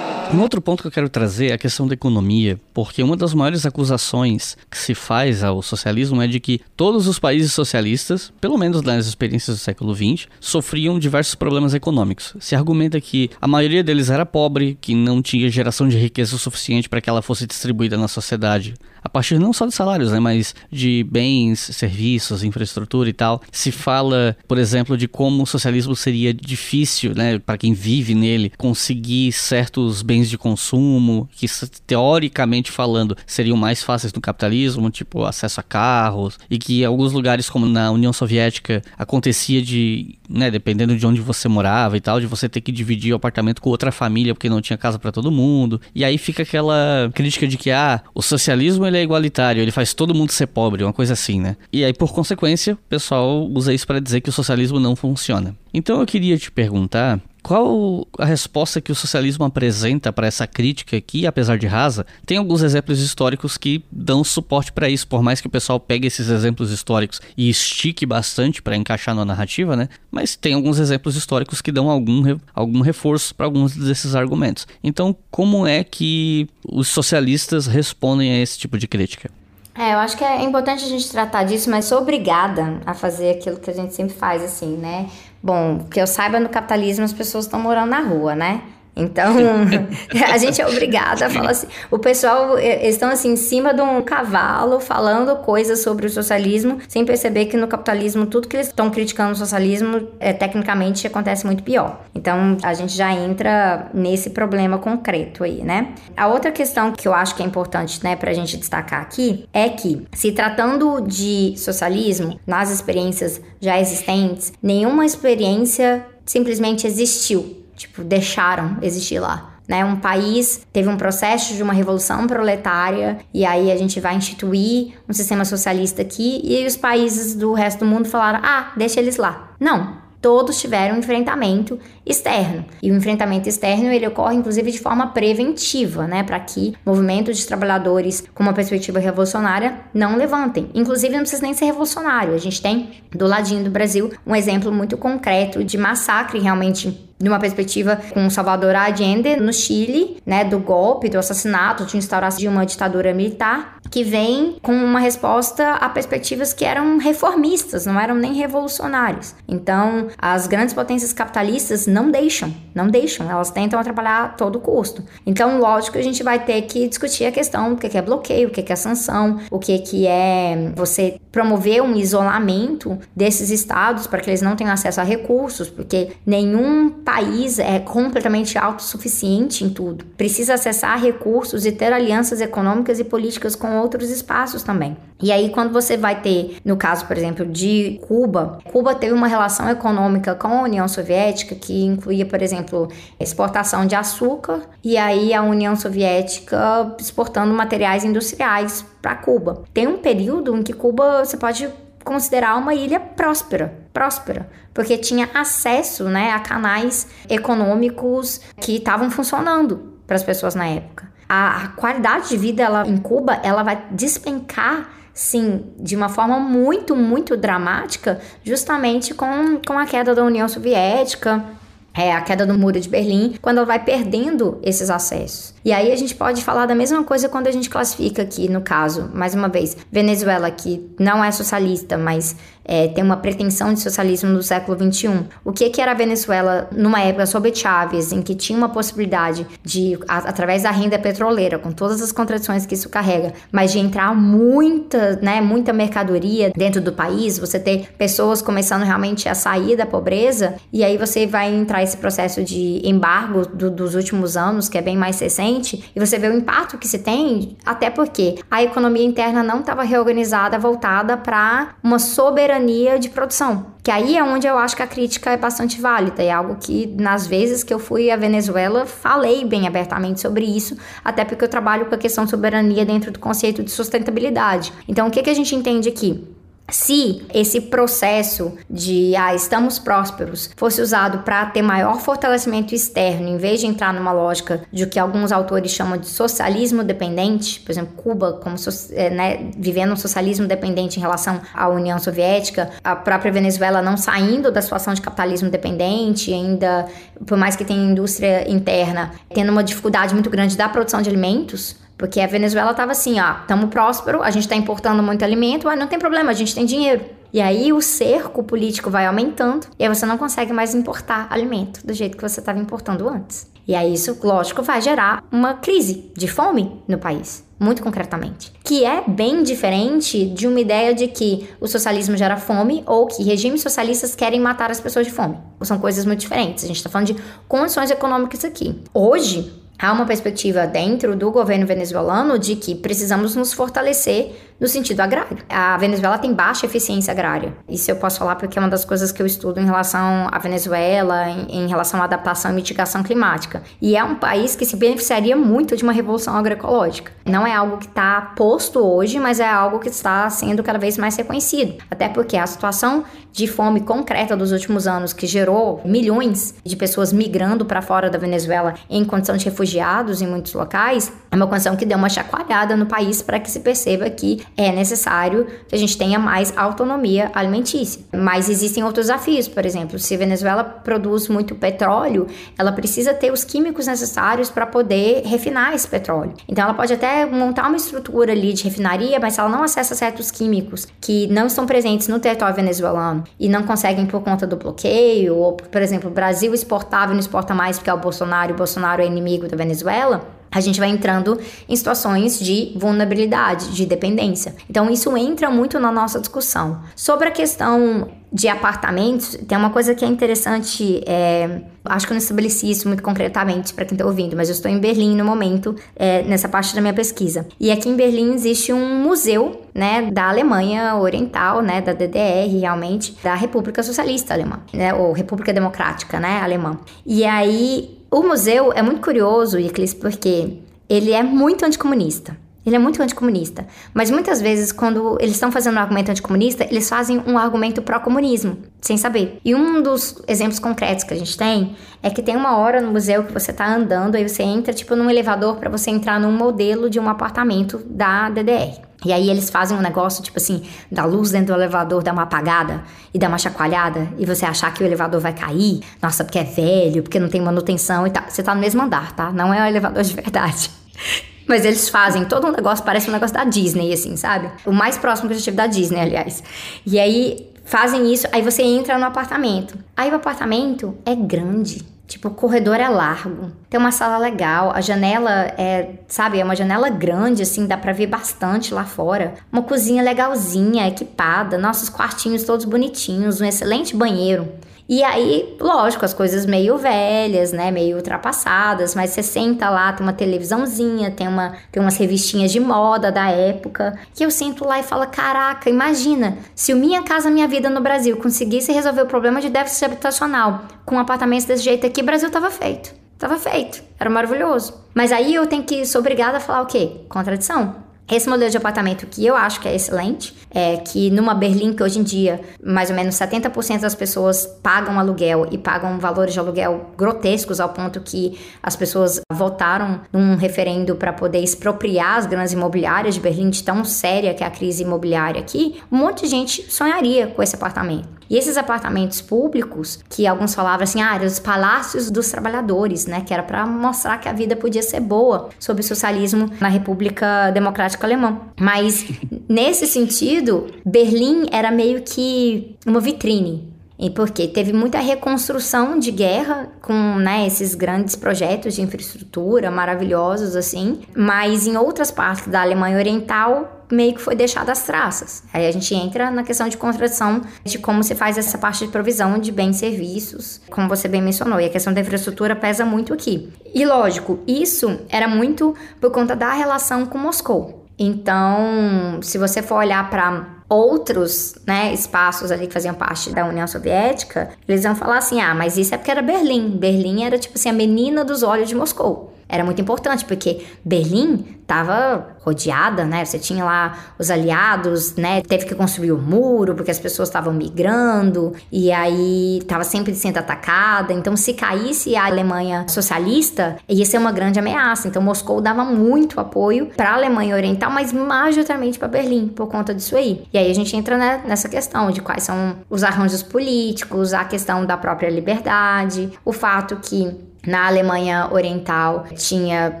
Speaker 4: Um outro ponto que eu quero trazer é a questão da economia, porque uma das maiores acusações que se faz ao socialismo é de que todos os países socialistas, pelo menos nas experiências do século XX, sofriam diversos problemas econômicos. Se argumenta que a maioria deles era pobre, que não tinha geração de riqueza suficiente para que ela fosse distribuída na sociedade a partir não só de salários, né, mas de bens, serviços, infraestrutura e tal. Se fala, por exemplo, de como o socialismo seria difícil, né, para quem vive nele, conseguir certos bens de consumo que teoricamente falando seriam mais fáceis no capitalismo, tipo acesso a carros, e que em alguns lugares como na União Soviética acontecia de, né, dependendo de onde você morava e tal, de você ter que dividir o apartamento com outra família porque não tinha casa para todo mundo. E aí fica aquela crítica de que ah, o socialismo ele é igualitário, ele faz todo mundo ser pobre, uma coisa assim, né? E aí, por consequência, o pessoal usa isso para dizer que o socialismo não funciona. Então eu queria te perguntar qual a resposta que o socialismo apresenta para essa crítica que, apesar de rasa, tem alguns exemplos históricos que dão suporte para isso, por mais que o pessoal pegue esses exemplos históricos e estique bastante para encaixar na narrativa, né? Mas tem alguns exemplos históricos que dão algum, algum reforço para alguns desses argumentos. Então, como é que os socialistas respondem a esse tipo de crítica?
Speaker 1: É, eu acho que é importante a gente tratar disso, mas sou obrigada a fazer aquilo que a gente sempre faz, assim, né? Bom, que eu saiba, no capitalismo as pessoas estão morando na rua, né? Então, a gente é obrigada a falar assim. O pessoal, estão assim, em cima de um cavalo, falando coisas sobre o socialismo, sem perceber que no capitalismo, tudo que eles estão criticando o socialismo, é, tecnicamente acontece muito pior. Então, a gente já entra nesse problema concreto aí, né? A outra questão que eu acho que é importante, né, pra gente destacar aqui, é que, se tratando de socialismo, nas experiências já existentes, nenhuma experiência simplesmente existiu tipo, deixaram existir lá. Né, um país teve um processo de uma revolução proletária e aí a gente vai instituir um sistema socialista aqui e os países do resto do mundo falaram: "Ah, deixa eles lá". Não, todos tiveram um enfrentamento externo. E o enfrentamento externo ele ocorre inclusive de forma preventiva, né, para que movimentos de trabalhadores com uma perspectiva revolucionária não levantem. Inclusive não precisa nem ser revolucionário. A gente tem do ladinho do Brasil um exemplo muito concreto de massacre realmente de uma perspectiva com Salvador Allende no Chile, né, do golpe, do assassinato, de instauração de uma ditadura militar, que vem com uma resposta a perspectivas que eram reformistas, não eram nem revolucionárias. Então, as grandes potências capitalistas não deixam, não deixam, elas tentam atrapalhar a todo custo. Então, lógico, a gente vai ter que discutir a questão do que é bloqueio, o que é sanção, o que é você promover um isolamento desses estados para que eles não tenham acesso a recursos, porque nenhum país é completamente autossuficiente em tudo. Precisa acessar recursos e ter alianças econômicas e políticas com outros espaços também. E aí, quando você vai ter, no caso, por exemplo, de Cuba, Cuba teve uma relação econômica com a União Soviética que incluía, por exemplo, exportação de açúcar, e aí a União Soviética exportando materiais industriais para Cuba. Tem um período em que Cuba você pode considerar uma ilha próspera, próspera, porque tinha acesso, né, a canais econômicos que estavam funcionando para as pessoas na época. A, qualidade de vida ela, em Cuba, ela vai despencar sim, de uma forma muito, muito dramática, justamente com, com a queda da União Soviética, é, a queda do muro de Berlim, quando ela vai perdendo esses acessos. E aí a gente pode falar da mesma coisa quando a gente classifica aqui, no caso, mais uma vez, Venezuela, que não é socialista, mas é, tem uma pretensão de socialismo no século XXI. O que, que era a Venezuela numa época sob Chávez, em que tinha uma possibilidade de, a, através da renda petroleira, com todas as contradições que isso carrega, mas de entrar muita, né, muita mercadoria dentro do país, você ter pessoas começando realmente a sair da pobreza, e aí você vai entrar esse processo de embargo do, dos últimos anos, que é bem mais recente, e você vê o impacto que se tem, até porque a economia interna não estava reorganizada, voltada para uma soberania soberania de produção. Que aí é onde eu acho que a crítica é bastante válida. É algo que, nas vezes que eu fui à Venezuela, falei bem abertamente sobre isso, até porque eu trabalho com a questão de soberania dentro do conceito de sustentabilidade. Então, o que, que a gente entende aqui? Se esse processo de ah, estamos prósperos fosse usado para ter maior fortalecimento externo, em vez de entrar numa lógica de o que alguns autores chamam de socialismo dependente, por exemplo, Cuba como é, né, vivendo um socialismo dependente em relação à União Soviética, a própria Venezuela não saindo da situação de capitalismo dependente, ainda, por mais que tenha indústria interna, tendo uma dificuldade muito grande da produção de alimentos, porque a Venezuela estava assim, ó, estamos próspero, a gente está importando muito alimento, mas não tem problema, a gente tem dinheiro. E aí o cerco político vai aumentando e aí você não consegue mais importar alimento do jeito que você estava importando antes. E aí isso, lógico, vai gerar uma crise de fome no país, muito concretamente. Que é bem diferente de uma ideia de que o socialismo gera fome ou que regimes socialistas querem matar as pessoas de fome. São coisas muito diferentes. A gente está falando de condições econômicas aqui. Hoje, há uma perspectiva dentro do governo venezuelano de que precisamos nos fortalecer no sentido agrário. A Venezuela tem baixa eficiência agrária. Isso eu posso falar porque é uma das coisas que eu estudo em relação à Venezuela, em, em relação à adaptação e mitigação climática. E é um país que se beneficiaria muito de uma revolução agroecológica. Não é algo que está posto hoje, mas é algo que está sendo cada vez mais reconhecido. Até porque a situação de fome concreta dos últimos anos, que gerou milhões de pessoas migrando para fora da Venezuela em condição de refugiados em muitos locais, é uma condição que deu uma chacoalhada no país para que se perceba que é necessário que a gente tenha mais autonomia alimentícia. Mas existem outros desafios, por exemplo, se a Venezuela produz muito petróleo, ela precisa ter os químicos necessários para poder refinar esse petróleo. Então ela pode até montar uma estrutura ali de refinaria, mas se ela não acessa certos químicos que não estão presentes no território venezuelano e não conseguem por conta do bloqueio, ou por exemplo, o Brasil exportava e não exporta mais porque é o Bolsonaro e o Bolsonaro é inimigo da Venezuela, a gente vai entrando em situações de vulnerabilidade, de dependência. Então, isso entra muito na nossa discussão. Sobre a questão de apartamentos, tem uma coisa que é interessante, é, acho que eu não estabeleci isso muito concretamente para quem está ouvindo, mas eu estou em Berlim no momento, é, nessa parte da minha pesquisa. E aqui em Berlim existe um museu, né, da Alemanha Oriental, né, da DDR, realmente, da República Socialista Alemã, né, ou República Democrática, né, alemã. E aí o museu é muito curioso, Iclis, porque ele é muito anticomunista. Ele é muito anticomunista. Mas muitas vezes, quando eles estão fazendo um argumento anticomunista, eles fazem um argumento pró-comunismo, sem saber. E um dos exemplos concretos que a gente tem é que tem uma hora no museu que você está andando, aí você entra, tipo, num elevador para você entrar num modelo de um apartamento da DDR. E aí eles fazem um negócio, tipo assim, da luz dentro do elevador dar uma apagada e dar uma chacoalhada e você achar que o elevador vai cair. Nossa, porque é velho, porque não tem manutenção e tal. Você tá no mesmo andar, tá? Não é um elevador de verdade. Mas eles fazem todo um negócio, parece um negócio da Disney, assim, sabe? O mais próximo que eu já tive da Disney, aliás. E aí fazem isso, aí você entra no apartamento. Aí o apartamento é grande Tipo, o corredor é largo, tem uma sala legal, a janela é, sabe, é uma janela grande, assim, dá pra ver bastante lá fora. Uma cozinha legalzinha, equipada, nossos quartinhos todos bonitinhos, um excelente banheiro. E aí, lógico, as coisas meio velhas, né? Meio ultrapassadas, mas você senta lá, tem uma televisãozinha, tem, uma, tem umas revistinhas de moda da época. Que eu sento lá e falo: caraca, imagina, se o Minha Casa Minha Vida no Brasil conseguisse resolver o problema de déficit habitacional com apartamentos desse jeito aqui, o Brasil tava feito. Tava feito. Era maravilhoso. Mas aí eu tenho que sou obrigada a falar o quê? Contradição. Esse modelo de apartamento que eu acho que é excelente, é que numa Berlim que hoje em dia mais ou menos 70% das pessoas pagam aluguel e pagam valores de aluguel grotescos ao ponto que as pessoas votaram num referendo para poder expropriar as grandes imobiliárias de Berlim de tão séria que é a crise imobiliária aqui, um monte de gente sonharia com esse apartamento. E esses apartamentos públicos, que alguns falavam assim, ah, eram os palácios dos trabalhadores, né, que era para mostrar que a vida podia ser boa sob o socialismo na República Democrática Alemã. Mas nesse sentido, Berlim era meio que uma vitrine. E porque teve muita reconstrução de guerra com né, esses grandes projetos de infraestrutura maravilhosos assim, mas em outras partes da Alemanha Oriental meio que foi deixado as traças. Aí a gente entra na questão de contradição de como se faz essa parte de provisão de bens e serviços, como você bem mencionou, e a questão da infraestrutura pesa muito aqui. E lógico, isso era muito por conta da relação com Moscou. Então, se você for olhar para outros né, espaços ali que faziam parte da União Soviética, eles vão falar assim: ah, mas isso é porque era Berlim. Berlim era tipo assim a menina dos olhos de Moscou. Era muito importante porque Berlim estava rodeada, né? Você tinha lá os aliados, né? Teve que construir o muro porque as pessoas estavam migrando e aí estava sempre sendo atacada. Então, se caísse a Alemanha socialista, ia ser uma grande ameaça. Então, Moscou dava muito apoio para a Alemanha Oriental, mas majoritariamente para Berlim por conta disso aí. E aí a gente entra né, nessa questão de quais são os arranjos políticos, a questão da própria liberdade, o fato que na Alemanha Oriental tinha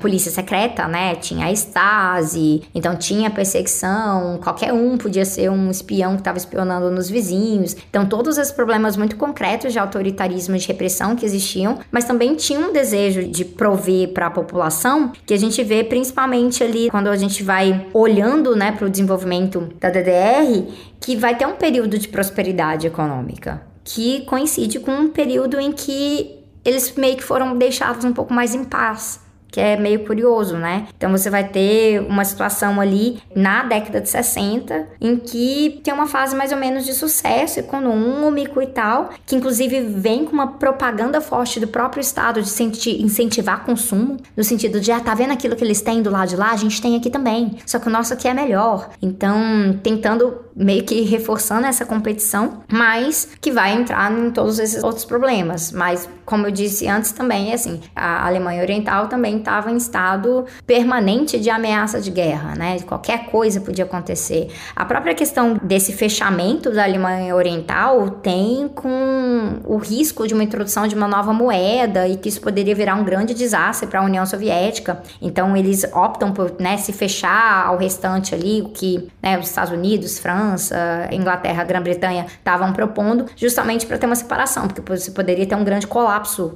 Speaker 1: polícia secreta, né? Tinha a Stasi, então tinha perseguição, qualquer um podia ser um espião que estava espionando nos vizinhos. Então todos esses problemas muito concretos de autoritarismo de repressão que existiam, mas também tinha um desejo de prover para a população, que a gente vê principalmente ali quando a gente vai olhando, né, para o desenvolvimento da DDR, que vai ter um período de prosperidade econômica que coincide com um período em que eles meio que foram deixados um pouco mais em paz que é meio curioso, né? Então você vai ter uma situação ali na década de 60 em que tem uma fase mais ou menos de sucesso econômico e tal, que inclusive vem com uma propaganda forte do próprio Estado de incentivar consumo, no sentido de, ah, tá vendo aquilo que eles têm do lado de lá? A gente tem aqui também, só que o nosso aqui é melhor. Então, tentando meio que reforçando essa competição, mas que vai entrar em todos esses outros problemas. Mas como eu disse antes também, assim, a Alemanha Oriental também estava em estado permanente de ameaça de guerra, né? Qualquer coisa podia acontecer. A própria questão desse fechamento da Alemanha Oriental tem com o risco de uma introdução de uma nova moeda e que isso poderia virar um grande desastre para a União Soviética. Então eles optam por né, se fechar ao restante ali, o que né, os Estados Unidos, França, Inglaterra, Grã-Bretanha estavam propondo, justamente para ter uma separação, porque você poderia ter um grande colapso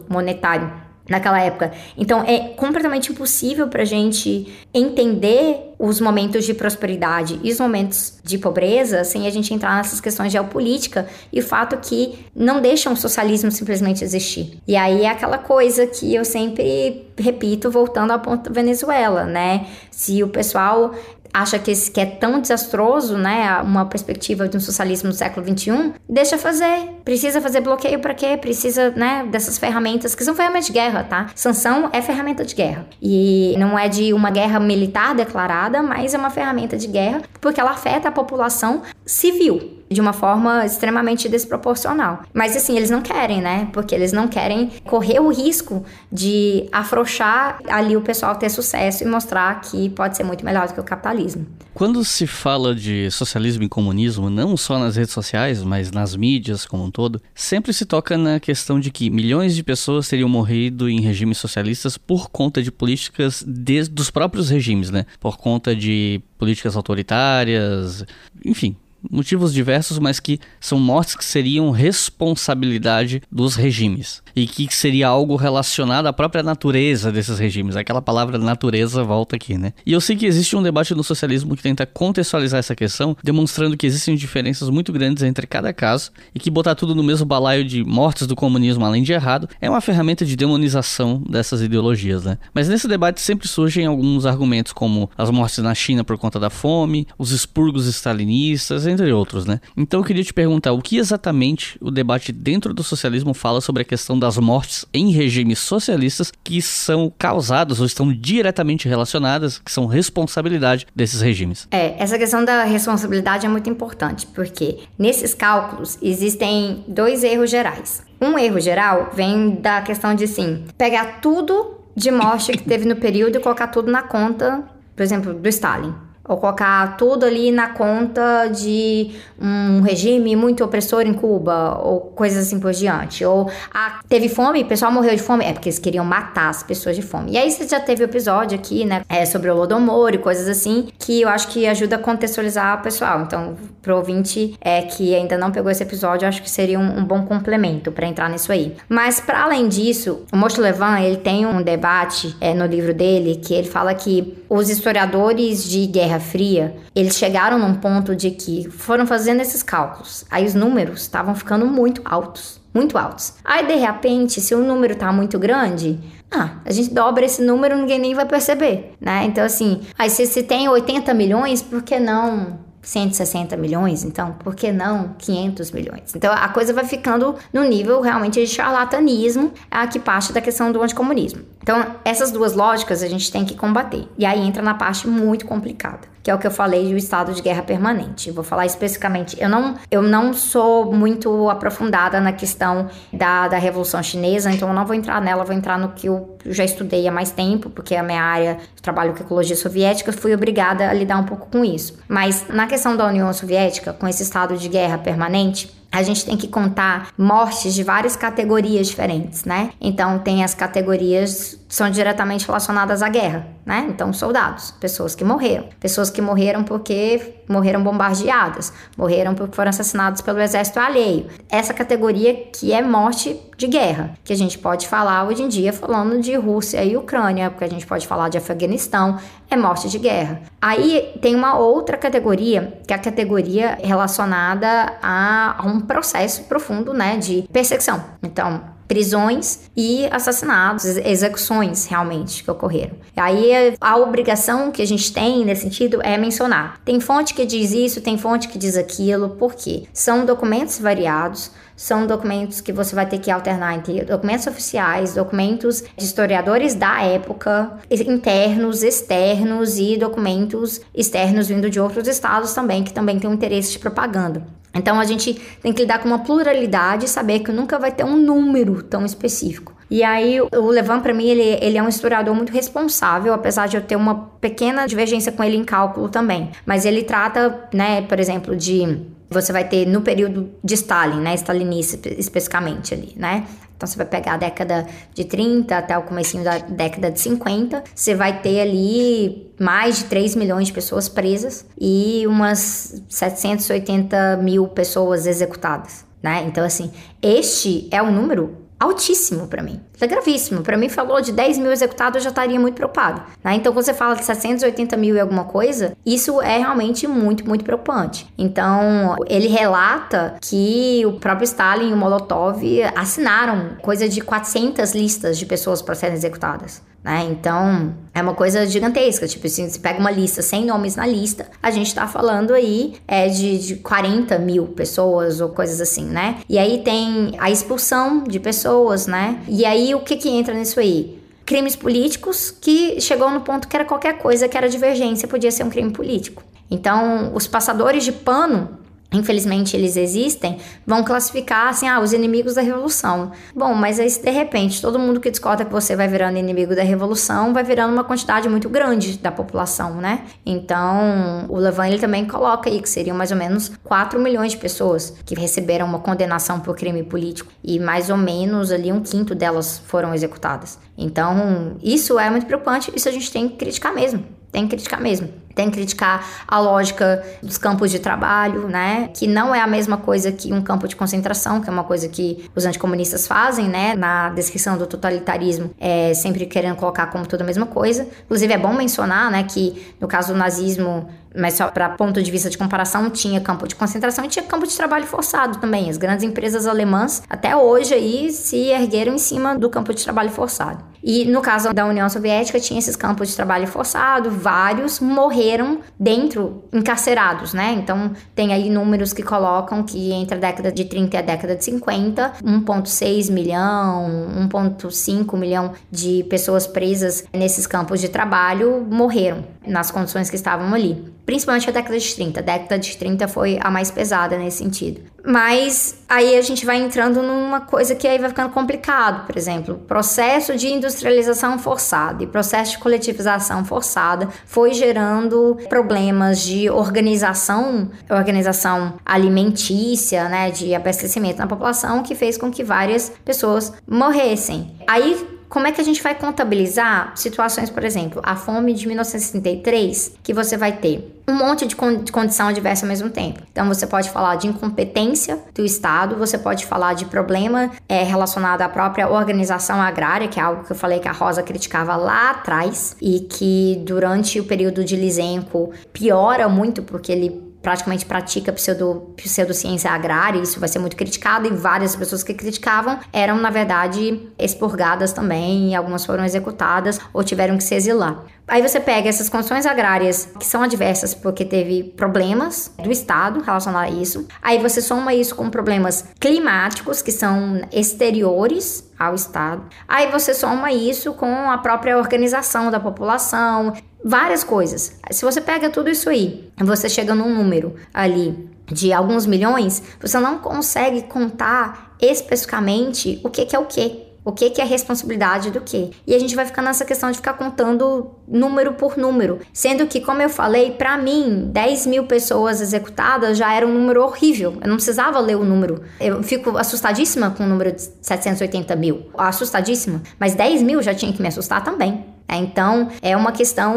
Speaker 1: monetário naquela época. Então é completamente impossível para a gente entender os momentos de prosperidade e os momentos de pobreza sem a gente entrar nessas questões geopolítica e o fato que não deixam o socialismo simplesmente existir. E aí é aquela coisa que eu sempre repito voltando ao ponto da Venezuela, né? Se o pessoal acha que, esse, que é tão desastroso, né, uma perspectiva de um socialismo no século XXI, deixa fazer. Precisa fazer bloqueio para quê? Precisa, né, dessas ferramentas que são ferramentas de guerra, tá? Sanção é ferramenta de guerra. E não é de uma guerra militar declarada, mas é uma ferramenta de guerra porque ela afeta a população civil de uma forma extremamente desproporcional. Mas assim, eles não querem, né? Porque eles não querem correr o risco de afrouxar ali o pessoal ter sucesso e mostrar que pode ser muito melhor do que o capitalismo.
Speaker 4: Quando se fala de socialismo e comunismo, não só nas redes sociais, mas nas mídias como um todo, sempre se toca na questão de que milhões de pessoas teriam morrido em regimes socialistas por conta de políticas desde dos próprios regimes, né? Por conta de políticas autoritárias, enfim, motivos diversos, mas que são mortes que seriam responsabilidade dos regimes e que seria algo relacionado à própria natureza desses regimes. Aquela palavra natureza volta aqui, né? E eu sei que existe um debate no socialismo que tenta contextualizar essa questão, demonstrando que existem diferenças muito grandes entre cada caso e que botar tudo no mesmo balaio de mortes do comunismo, além de errado, é uma ferramenta de demonização dessas ideologias, né? Mas nesse debate sempre surgem alguns argumentos como as mortes na China por conta da fome, os expurgos stalinistas, entre outros, né? Então eu queria te perguntar o que exatamente o debate dentro do socialismo fala sobre a questão das mortes em regimes socialistas que são causadas ou estão diretamente relacionadas, que são responsabilidade desses regimes.
Speaker 1: É, essa questão da responsabilidade é muito importante, porque nesses cálculos existem dois erros gerais. Um erro geral vem da questão de, sim, pegar tudo de morte que teve no período e colocar tudo na conta, por exemplo, do Stalin ou colocar tudo ali na conta de um regime muito opressor em Cuba, ou coisas assim por diante. Ou ah, teve fome, o pessoal morreu de fome. É porque eles queriam matar as pessoas de fome. E aí você já teve episódio aqui, né? É, sobre o Lodomor e coisas assim, que eu acho que ajuda a contextualizar o pessoal. Então, pro ouvinte é, que ainda não pegou esse episódio, eu acho que seria um, um bom complemento para entrar nisso aí. Mas, para além disso, o Mocho Levan, ele tem um debate é, no livro dele que ele fala que os historiadores de guerra Fria, eles chegaram num ponto de que foram fazendo esses cálculos. Aí os números estavam ficando muito altos, muito altos. Aí de repente, se o número tá muito grande, ah, a gente dobra esse número, ninguém nem vai perceber, né? Então assim, aí se, se tem 80 milhões, por que não 160 milhões, então por que não 500 milhões? Então a coisa vai ficando no nível realmente de charlatanismo, a que parte da questão do anticomunismo. Então essas duas lógicas a gente tem que combater. E aí entra na parte muito complicada que é o que eu falei do estado de guerra permanente. vou falar especificamente. Eu não, eu não sou muito aprofundada na questão da, da Revolução Chinesa, então eu não vou entrar nela, vou entrar no que eu já estudei há mais tempo, porque a minha área de trabalho com ecologia soviética, fui obrigada a lidar um pouco com isso. Mas na questão da União Soviética, com esse estado de guerra permanente, a gente tem que contar mortes de várias categorias diferentes, né? Então tem as categorias são diretamente relacionadas à guerra, né? Então soldados, pessoas que morreram, pessoas que morreram porque morreram bombardeadas, morreram porque foram assassinados pelo exército alheio. Essa categoria que é morte de guerra, que a gente pode falar hoje em dia falando de Rússia e Ucrânia, porque a gente pode falar de Afeganistão, é morte de guerra. Aí tem uma outra categoria, que é a categoria relacionada a, a um processo profundo, né, de perseguição. Então, prisões e assassinatos, execuções realmente que ocorreram. Aí a obrigação que a gente tem nesse sentido é mencionar. Tem fonte que diz isso, tem fonte que diz aquilo, por quê? São documentos variados, são documentos que você vai ter que alternar entre documentos oficiais, documentos de historiadores da época, internos, externos e documentos externos vindo de outros estados também, que também tem um interesse de propaganda. Então a gente tem que lidar com uma pluralidade e saber que nunca vai ter um número tão específico. E aí o Levan para mim ele, ele é um historiador muito responsável, apesar de eu ter uma pequena divergência com ele em cálculo também. Mas ele trata, né, por exemplo, de você vai ter no período de Stalin, né, stalinista especificamente ali, né? Então você vai pegar a década de 30 até o comecinho da década de 50, você vai ter ali mais de 3 milhões de pessoas presas e umas 780 mil pessoas executadas, né? Então assim, este é um número altíssimo para mim. Isso é gravíssimo. Para mim, falou de 10 mil executados, eu já estaria muito preocupado. Né? Então, quando você fala de 780 mil e alguma coisa, isso é realmente muito, muito preocupante. Então, ele relata que o próprio Stalin e o Molotov assinaram coisa de 400 listas de pessoas para serem executadas. Né? Então, é uma coisa gigantesca. Tipo, se pega uma lista sem nomes na lista, a gente tá falando aí é, de, de 40 mil pessoas ou coisas assim, né? E aí tem a expulsão de pessoas, né? E aí o que que entra nisso aí? Crimes políticos que chegou no ponto que era qualquer coisa que era divergência, podia ser um crime político. Então, os passadores de pano infelizmente eles existem, vão classificar assim, ah, os inimigos da revolução. Bom, mas aí de repente todo mundo que discorda que você vai virando inimigo da revolução, vai virando uma quantidade muito grande da população, né? Então, o Levan ele também coloca aí que seriam mais ou menos 4 milhões de pessoas que receberam uma condenação por crime político e mais ou menos ali um quinto delas foram executadas. Então, isso é muito preocupante, isso a gente tem que criticar mesmo. Tem que criticar mesmo. Tem que criticar a lógica dos campos de trabalho, né? Que não é a mesma coisa que um campo de concentração, que é uma coisa que os anticomunistas fazem, né? Na descrição do totalitarismo, é sempre querendo colocar como tudo a mesma coisa. Inclusive, é bom mencionar, né, que no caso do nazismo mas só para ponto de vista de comparação, tinha campo de concentração e tinha campo de trabalho forçado também. As grandes empresas alemãs até hoje aí se ergueram em cima do campo de trabalho forçado. E no caso da União Soviética tinha esses campos de trabalho forçado, vários morreram dentro, encarcerados, né? Então tem aí números que colocam que entre a década de 30 e a década de 50, 1.6 milhão, 1.5 milhão de pessoas presas nesses campos de trabalho morreram nas condições que estavam ali principalmente a década de 30. A década de 30 foi a mais pesada nesse sentido. Mas aí a gente vai entrando numa coisa que aí vai ficando complicado, por exemplo, processo de industrialização forçada e processo de coletivização forçada foi gerando problemas de organização, organização alimentícia, né, de abastecimento na população, que fez com que várias pessoas morressem. Aí como é que a gente vai contabilizar situações, por exemplo, a fome de 1963, que você vai ter um monte de, con de condição adversa ao mesmo tempo. Então, você pode falar de incompetência do Estado, você pode falar de problema é, relacionado à própria organização agrária, que é algo que eu falei que a Rosa criticava lá atrás, e que durante o período de Lisenko piora muito, porque ele praticamente pratica pseudo, pseudociência agrária, isso vai ser muito criticado, e várias pessoas que criticavam eram, na verdade, expurgadas também, algumas foram executadas ou tiveram que se exilar. Aí você pega essas condições agrárias que são adversas porque teve problemas do Estado relacionados a isso. Aí você soma isso com problemas climáticos que são exteriores ao Estado. Aí você soma isso com a própria organização da população, várias coisas. Se você pega tudo isso aí, você chega num número ali de alguns milhões, você não consegue contar especificamente o que, que é o que. O que, que é responsabilidade do que? E a gente vai ficar nessa questão de ficar contando número por número. Sendo que, como eu falei, para mim, 10 mil pessoas executadas já era um número horrível. Eu não precisava ler o número. Eu fico assustadíssima com o número de 780 mil. Assustadíssima. Mas 10 mil já tinha que me assustar também. É, então, é uma questão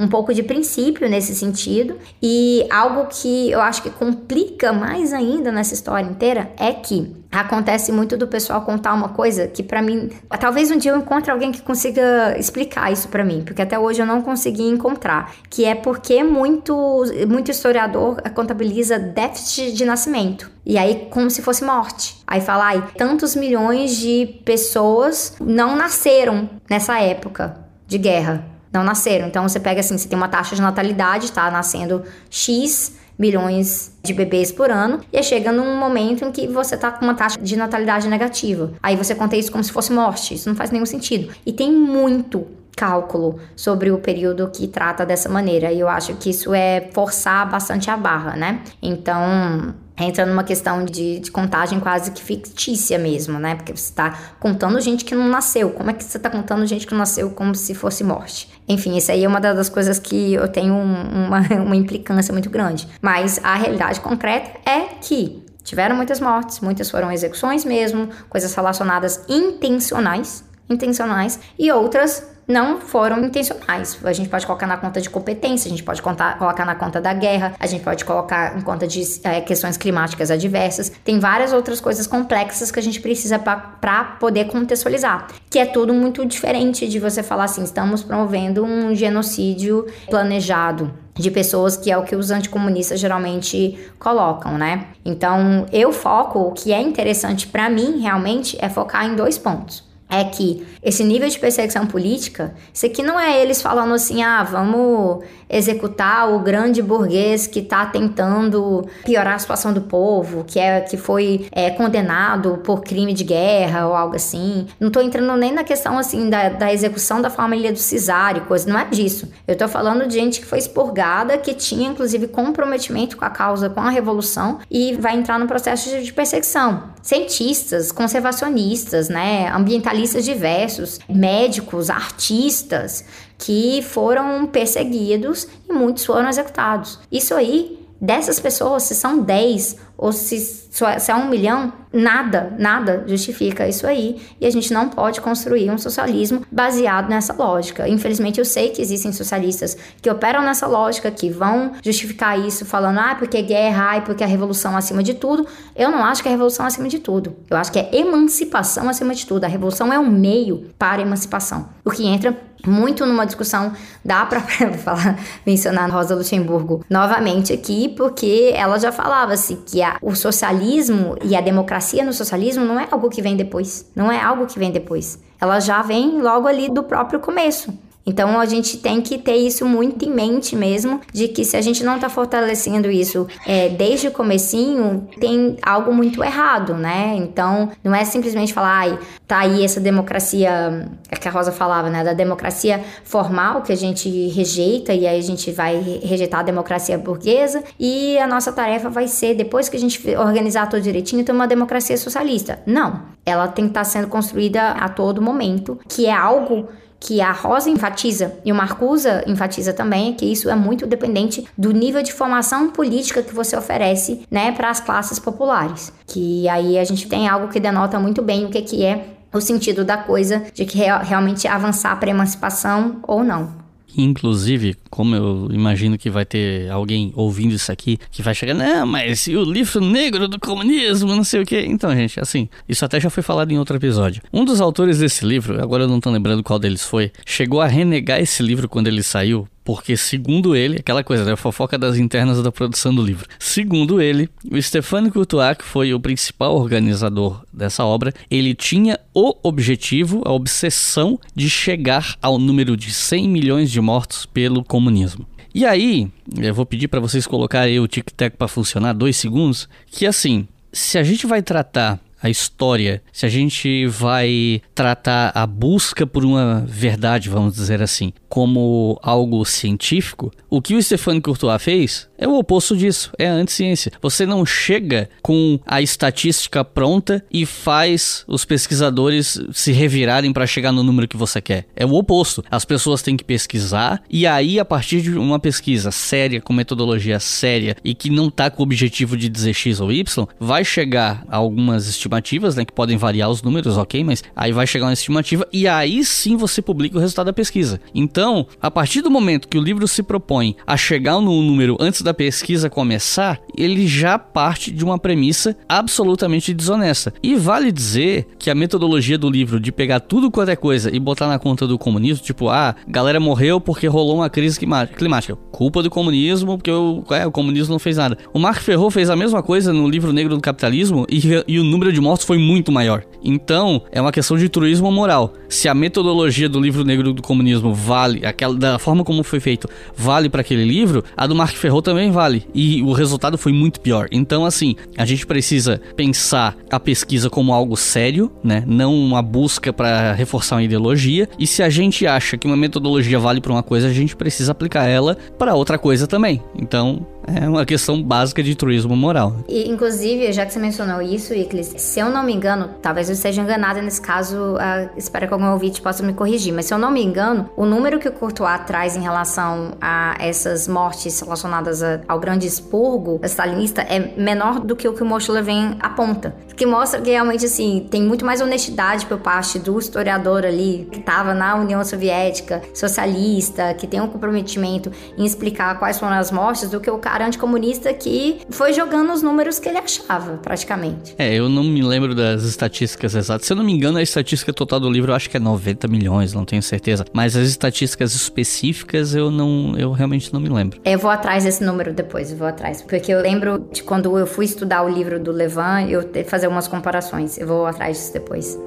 Speaker 1: um pouco de princípio nesse sentido, e algo que eu acho que complica mais ainda nessa história inteira é que acontece muito do pessoal contar uma coisa que para mim, talvez um dia eu encontre alguém que consiga explicar isso para mim, porque até hoje eu não consegui encontrar, que é porque muito muito historiador contabiliza déficit de nascimento. E aí, como se fosse morte. Aí fala, ai, tantos milhões de pessoas não nasceram nessa época de guerra. Não nasceram. Então você pega assim, você tem uma taxa de natalidade, tá nascendo X milhões de bebês por ano, e aí chega num momento em que você tá com uma taxa de natalidade negativa. Aí você conta isso como se fosse morte. Isso não faz nenhum sentido. E tem muito cálculo sobre o período que trata dessa maneira. E eu acho que isso é forçar bastante a barra, né? Então, entra numa questão de, de, contagem quase que fictícia mesmo, né? Porque você está contando gente que não nasceu. Como é que você está contando gente que nasceu como se fosse morte? Enfim, isso aí é uma das coisas que eu tenho uma, uma implicância muito grande. Mas a realidade concreta é que tiveram muitas mortes, muitas foram execuções mesmo, coisas relacionadas intencionais, intencionais, e outras não foram intencionais. A gente pode colocar na conta de competência, a gente pode contar, colocar na conta da guerra, a gente pode colocar em conta de é, questões climáticas adversas. Tem várias outras coisas complexas que a gente precisa para poder contextualizar, que é tudo muito diferente de você falar assim, estamos promovendo um genocídio planejado de pessoas que é o que os anticomunistas geralmente colocam, né? Então, eu foco, o que é interessante para mim realmente é focar em dois pontos é que esse nível de perseguição política, isso aqui não é eles falando assim, ah, vamos executar o grande burguês que está tentando piorar a situação do povo, que é que foi é, condenado por crime de guerra ou algo assim. Não estou entrando nem na questão assim da, da execução da família do Cesário, coisa, não é disso. Eu estou falando de gente que foi expurgada, que tinha inclusive comprometimento com a causa, com a revolução e vai entrar no processo de, de perseguição. Cientistas, conservacionistas, né, ambientalistas diversos, médicos, artistas, que foram perseguidos e muitos foram executados. Isso aí, dessas pessoas, se são 10 ou se, se é um milhão, nada, nada justifica isso aí. E a gente não pode construir um socialismo baseado nessa lógica. Infelizmente, eu sei que existem socialistas que operam nessa lógica, que vão justificar isso falando, ah, porque guerra, ai, porque a revolução acima de tudo. Eu não acho que a revolução é acima de tudo. Eu acho que é emancipação acima de tudo. A revolução é um meio para emancipação. O que entra muito numa discussão, dá para falar, mencionar Rosa Luxemburgo novamente aqui, porque ela já falava-se que a, o socialismo e a democracia no socialismo não é algo que vem depois, não é algo que vem depois. Ela já vem logo ali do próprio começo. Então a gente tem que ter isso muito em mente mesmo, de que se a gente não está fortalecendo isso é, desde o comecinho, tem algo muito errado, né? Então não é simplesmente falar, ai, tá aí essa democracia, é que a Rosa falava, né? Da democracia formal que a gente rejeita e aí a gente vai rejeitar a democracia burguesa e a nossa tarefa vai ser, depois que a gente organizar tudo direitinho, ter uma democracia socialista. Não. Ela tem que estar tá sendo construída a todo momento, que é algo que a Rosa enfatiza e o Marcusa enfatiza também, que isso é muito dependente do nível de formação política que você oferece, né, para as classes populares. Que aí a gente tem algo que denota muito bem o que, que é o sentido da coisa de que realmente avançar para a emancipação ou não.
Speaker 4: Inclusive, como eu imagino que vai ter alguém ouvindo isso aqui que vai chegar, não, mas e o livro negro do comunismo, não sei o que. Então, gente, assim, isso até já foi falado em outro episódio. Um dos autores desse livro, agora eu não tô lembrando qual deles foi, chegou a renegar esse livro quando ele saiu, porque, segundo ele, aquela coisa, né, fofoca das internas da produção do livro. Segundo ele, o Stéphane Courtois, que foi o principal organizador dessa obra, ele tinha o objetivo, a obsessão de chegar ao número de 100 milhões de mortos pelo comunismo. E aí, eu vou pedir para vocês colocarem o tic-tac para funcionar dois segundos, que assim, se a gente vai tratar a história, se a gente vai tratar a busca por uma verdade, vamos dizer assim, como algo científico, o que o Stéphane Courtois fez é o oposto disso, é a anticiência. Você não chega com a estatística pronta e faz os pesquisadores se revirarem para chegar no número que você quer. É o oposto. As pessoas têm que pesquisar e aí a partir de uma pesquisa séria, com metodologia séria e que não está com o objetivo de dizer X ou Y, vai chegar a algumas estimativas, né, que podem variar os números, ok, mas aí vai chegar uma estimativa e aí sim você publica o resultado da pesquisa. Então, a partir do momento que o livro se propõe a chegar no número antes da da pesquisa começar, ele já parte de uma premissa absolutamente desonesta. E vale dizer que a metodologia do livro de pegar tudo quanto é coisa e botar na conta do comunismo, tipo, ah, galera morreu porque rolou uma crise climática. Culpa do comunismo, porque o, é, o comunismo não fez nada. O Mark Ferro fez a mesma coisa no livro Negro do Capitalismo e, e o número de mortos foi muito maior. Então, é uma questão de truísmo moral. Se a metodologia do livro Negro do Comunismo vale, aquela da forma como foi feito, vale para aquele livro, a do Mark Ferro também também vale. E o resultado foi muito pior. Então, assim, a gente precisa pensar a pesquisa como algo sério, né? Não uma busca para reforçar uma ideologia. E se a gente acha que uma metodologia vale para uma coisa, a gente precisa aplicar ela para outra coisa também. Então, É uma questão básica de turismo moral.
Speaker 1: E, inclusive, já que você mencionou isso, Iclis, se eu não me engano, talvez eu esteja enganada nesse caso, uh, espero que algum ouvinte possa me corrigir, mas se eu não me engano, o número que o Courtois traz em relação a essas mortes relacionadas a, ao grande expurgo stalinista é menor do que o que o Mochilevin aponta. Que mostra que realmente, assim, tem muito mais honestidade por parte do historiador ali, que estava na União Soviética, socialista, que tem um comprometimento em explicar quais foram as mortes, do que o cara anticomunista que foi jogando os números que ele achava, praticamente.
Speaker 4: É, eu não me lembro das estatísticas exatas. Se eu não me engano, a estatística total do livro eu acho que é 90 milhões, não tenho certeza. Mas as estatísticas específicas eu não, eu realmente não me lembro.
Speaker 1: Eu vou atrás desse número depois, eu vou atrás. Porque eu lembro de quando eu fui estudar o livro do Levan, eu fazer umas comparações. Eu vou atrás disso depois.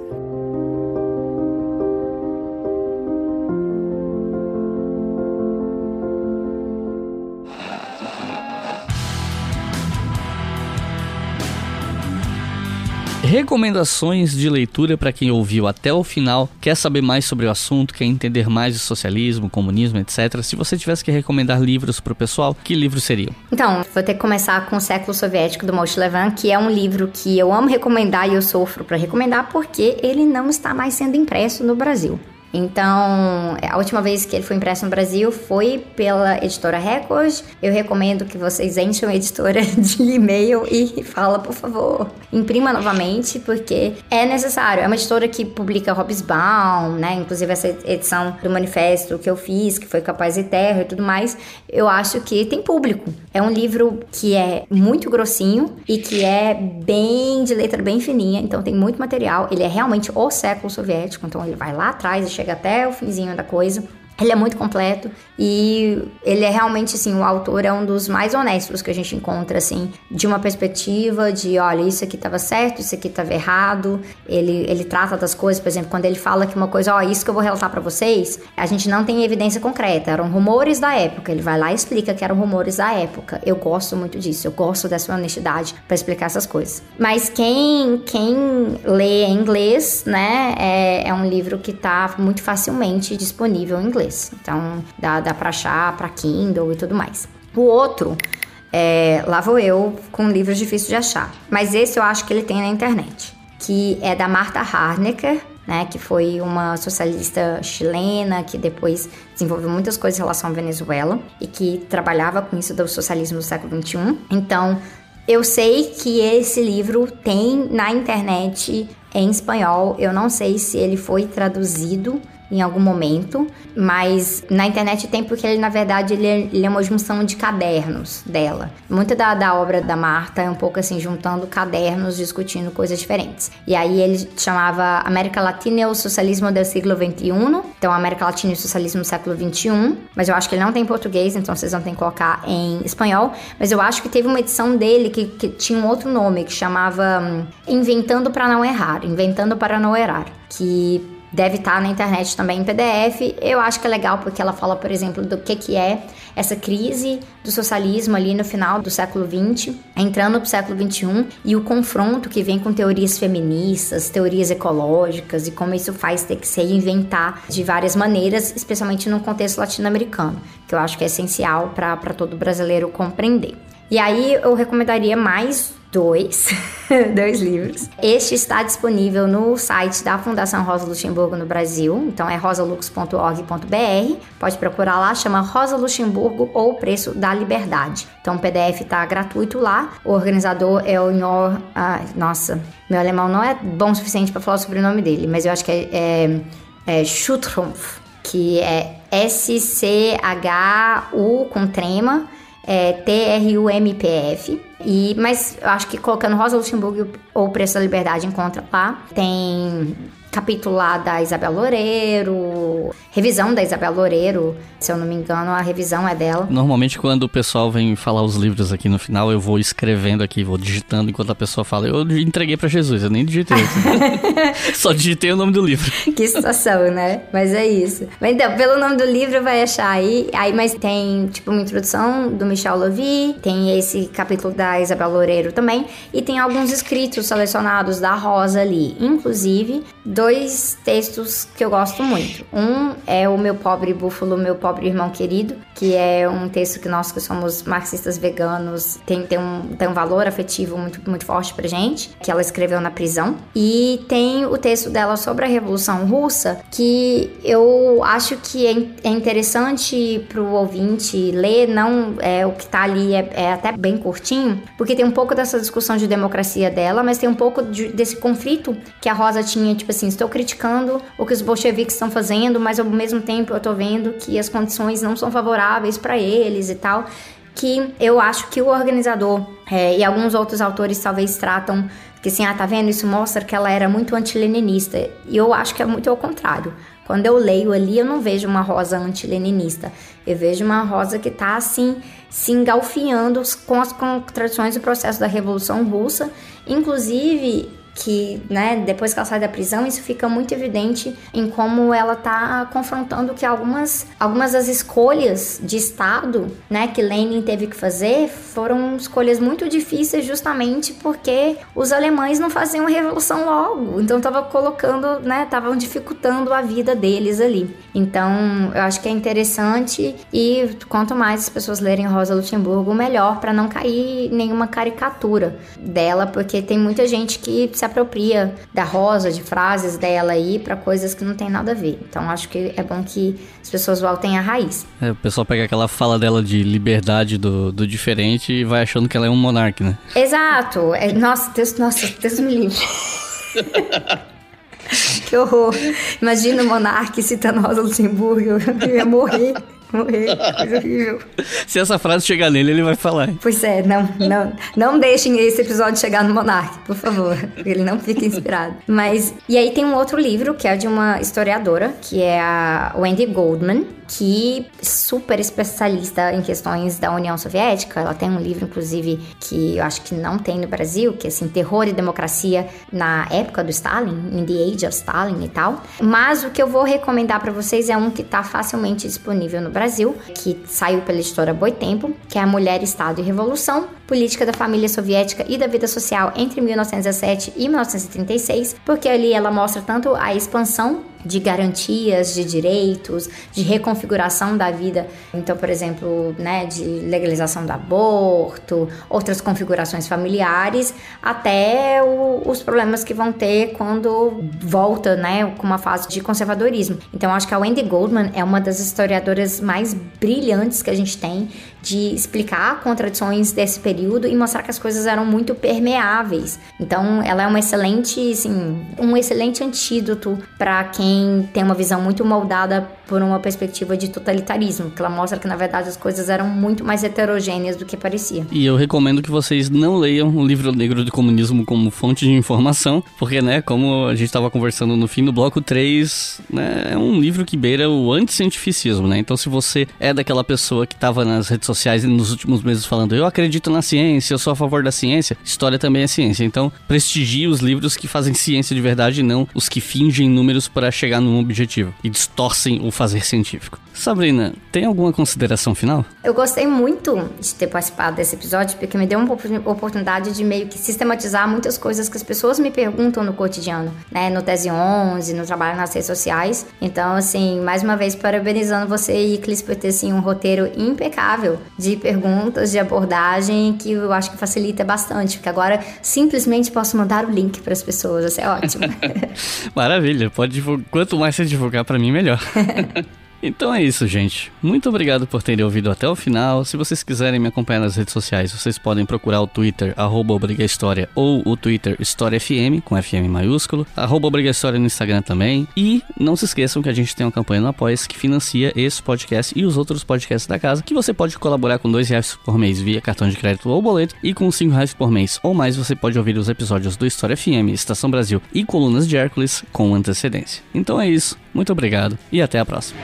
Speaker 4: Recomendações de leitura para quem ouviu até o final, quer saber mais sobre o assunto, quer entender mais de socialismo, comunismo, etc. Se você tivesse que recomendar livros para o pessoal, que livros seriam?
Speaker 1: Então, vou ter que começar com O Século Soviético do Moshe Levan, que é um livro que eu amo recomendar e eu sofro para recomendar porque ele não está mais sendo impresso no Brasil. Então, a última vez que ele foi impresso no Brasil foi pela editora Record. Eu recomendo que vocês enchem a editora de e-mail e fala, por favor, imprima novamente, porque é necessário. É uma editora que publica Hobbesbaum, né? Inclusive essa edição do manifesto que eu fiz, que foi Capaz e Terra e tudo mais, eu acho que tem público. É um livro que é muito grossinho e que é bem de letra bem fininha, então tem muito material. Ele é realmente o século soviético, então ele vai lá atrás e chega chega até o finzinho da coisa. Ele é muito completo e ele é realmente, assim, o autor é um dos mais honestos que a gente encontra, assim, de uma perspectiva de, olha, isso aqui estava certo, isso aqui estava errado. Ele, ele trata das coisas, por exemplo, quando ele fala que uma coisa, ó, isso que eu vou relatar para vocês, a gente não tem evidência concreta, eram rumores da época. Ele vai lá e explica que eram rumores da época. Eu gosto muito disso, eu gosto dessa honestidade para explicar essas coisas. Mas quem, quem lê em inglês, né, é, é um livro que tá muito facilmente disponível em inglês inglês. Então dá, dá para achar para Kindle e tudo mais. O outro, é, lá vou eu com livros difíceis de achar. Mas esse eu acho que ele tem na internet. Que é da Marta Harnecker, né, que foi uma socialista chilena que depois desenvolveu muitas coisas em relação à Venezuela e que trabalhava com isso do socialismo do século XXI. Então, eu sei que esse livro tem na internet em espanhol. Eu não sei se ele foi traduzido em algum momento, mas na internet tem porque ele, na verdade, ele é, ele é uma junção de cadernos dela. Muita da, da, obra da Marta é um pouco assim, juntando cadernos, discutindo coisas diferentes. E aí ele chamava América Latina e o Socialismo do século XXI, então América Latina e o Socialismo do século XXI, mas eu acho que ele não tem em português, então vocês vão ter que colocar em espanhol, mas eu acho que teve uma edição dele que, que tinha um outro nome, que chamava hum, Inventando para Não Errar, Inventando para Não Errar, que deve estar tá na internet também em PDF. Eu acho que é legal porque ela fala, por exemplo, do que, que é essa crise do socialismo ali no final do século XX, entrando para o século XXI, e o confronto que vem com teorias feministas, teorias ecológicas e como isso faz ter que se reinventar de várias maneiras, especialmente no contexto latino-americano, que eu acho que é essencial para todo brasileiro compreender. E aí eu recomendaria mais dois, dois livros. Este está disponível no site da Fundação Rosa Luxemburgo no Brasil, então é rosalux.org.br. Pode procurar lá, chama Rosa Luxemburgo ou o Preço da Liberdade. Então o PDF está gratuito lá. O organizador é o Nor. Ah, nossa, meu alemão não é bom o suficiente para falar o nome dele, mas eu acho que é, é, é que é S-C-H-U com trema é T-R-U-M-P-F. E, mas eu acho que colocando Rosa Luxemburgo ou Preço da Liberdade encontra lá. Tem capítulo lá da Isabel Loureiro, revisão da Isabel Loureiro, se eu não me engano, a revisão é dela.
Speaker 4: Normalmente quando o pessoal vem falar os livros aqui no final, eu vou escrevendo aqui, vou digitando enquanto a pessoa fala. Eu entreguei para Jesus, eu nem digitei. Só digitei o nome do livro.
Speaker 1: que situação, né? Mas é isso. Mas então, pelo nome do livro vai achar aí, aí mas tem tipo uma introdução do Michel Lovy, tem esse capítulo da Isabel Loureiro também, e tem alguns escritos selecionados da Rosa ali, inclusive dois textos que eu gosto muito. Um é o Meu Pobre Búfalo, Meu Pobre Irmão Querido, que é um texto que nós que somos marxistas veganos tem, tem, um, tem um valor afetivo muito, muito forte pra gente, que ela escreveu na prisão. E tem o texto dela sobre a Revolução Russa, que eu acho que é, é interessante pro ouvinte ler, não é o que tá ali é, é, até bem curtinho, porque tem um pouco dessa discussão de democracia dela, mas tem um pouco de, desse conflito que a Rosa tinha, tipo assim, estou criticando o que os bolcheviques estão fazendo, mas ao mesmo tempo eu tô vendo que as condições não são favoráveis para eles e tal que eu acho que o organizador é, e alguns outros autores talvez tratam que assim, ah, tá vendo? Isso mostra que ela era muito antileninista. E eu acho que é muito ao contrário. Quando eu leio ali, eu não vejo uma rosa antileninista. Eu vejo uma rosa que tá assim, se engalfiando com as contradições do processo da Revolução Russa. Inclusive, que, né, depois que ela sai da prisão, isso fica muito evidente em como ela tá confrontando que algumas, algumas das escolhas de Estado, né, que Lenin teve que fazer, foram escolhas muito difíceis justamente porque os alemães não faziam revolução logo, então tava colocando, né, estavam dificultando a vida deles ali. Então, eu acho que é interessante e quanto mais as pessoas lerem Rosa Luxemburgo, melhor para não cair nenhuma caricatura dela, porque tem muita gente que se apropria da Rosa, de frases dela aí para coisas que não tem nada a ver. Então, acho que é bom que as pessoas voltem à raiz.
Speaker 4: É, o pessoal pega aquela fala dela de liberdade do, do diferente e vai achando que ela é um monarca, né?
Speaker 1: Exato. É, nossa, Deus, nossa, Deus me livre. que horror. Imagina o monarca citando Rosa Luxemburgo. Eu ia morrer. Morrer, coisa horrível.
Speaker 4: Se essa frase chegar nele, ele vai falar.
Speaker 1: Pois é, não, não, não deixem esse episódio chegar no Monark, por favor. Ele não fica inspirado. Mas, e aí tem um outro livro, que é de uma historiadora, que é a Wendy Goldman, que super especialista em questões da União Soviética. Ela tem um livro, inclusive, que eu acho que não tem no Brasil, que é assim, Terror e Democracia na época do Stalin, in the age of Stalin e tal. Mas o que eu vou recomendar para vocês é um que está facilmente disponível no Brasil, que saiu pela editora Boitempo, que é A Mulher, Estado e Revolução, Política da Família Soviética e da Vida Social entre 1917 e 1936, porque ali ela mostra tanto a expansão de garantias de direitos, de reconfiguração da vida. Então, por exemplo, né, de legalização do aborto, outras configurações familiares, até o, os problemas que vão ter quando volta, né, com uma fase de conservadorismo. Então, acho que a Wendy Goldman é uma das historiadoras mais brilhantes que a gente tem de explicar contradições desse período e mostrar que as coisas eram muito permeáveis. Então, ela é uma excelente, assim, um excelente antídoto para quem tem uma visão muito moldada por uma perspectiva de totalitarismo, que ela mostra que na verdade as coisas eram muito mais heterogêneas do que parecia.
Speaker 4: E eu recomendo que vocês não leiam o livro negro do comunismo como fonte de informação, porque, né, como a gente estava conversando no fim do bloco 3, né, é um livro que beira o anticientificismo, né? Então, se você é daquela pessoa que estava nas redes sociais nos últimos meses falando eu acredito na ciência, eu sou a favor da ciência, história também é ciência. Então, prestigie os livros que fazem ciência de verdade e não os que fingem números para chegar num objetivo e distorcem o fazer científico. Sabrina, tem alguma consideração final?
Speaker 1: Eu gostei muito de ter participado desse episódio porque me deu uma oportunidade de meio que sistematizar muitas coisas que as pessoas me perguntam no cotidiano, né? No Tese 11, no trabalho nas redes sociais. Então, assim, mais uma vez parabenizando você, Iclis, por ter assim, um roteiro impecável de perguntas, de abordagem que eu acho que facilita bastante, porque agora simplesmente posso mandar o link para as pessoas, isso é ótimo.
Speaker 4: Maravilha, pode divulgar. Quanto mais você divulgar para mim, melhor. Então é isso, gente. Muito obrigado por terem ouvido até o final. Se vocês quiserem me acompanhar nas redes sociais, vocês podem procurar o Twitter, arroba História, ou o Twitter História FM, com FM maiúsculo, arroba História no Instagram também. E não se esqueçam que a gente tem uma campanha no apoia que financia esse podcast e os outros podcasts da casa, que você pode colaborar com dois reais por mês via cartão de crédito ou boleto, e com cinco reais por mês ou mais você pode ouvir os episódios do História FM, Estação Brasil e Colunas de Hércules com antecedência. Então é isso. Muito obrigado e até a próxima.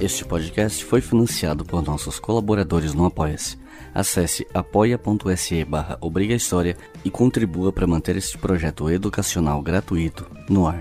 Speaker 3: Este podcast foi financiado por nossos colaboradores no Apoia-se. Acesse apoia.se barra e contribua para manter este projeto educacional gratuito no ar.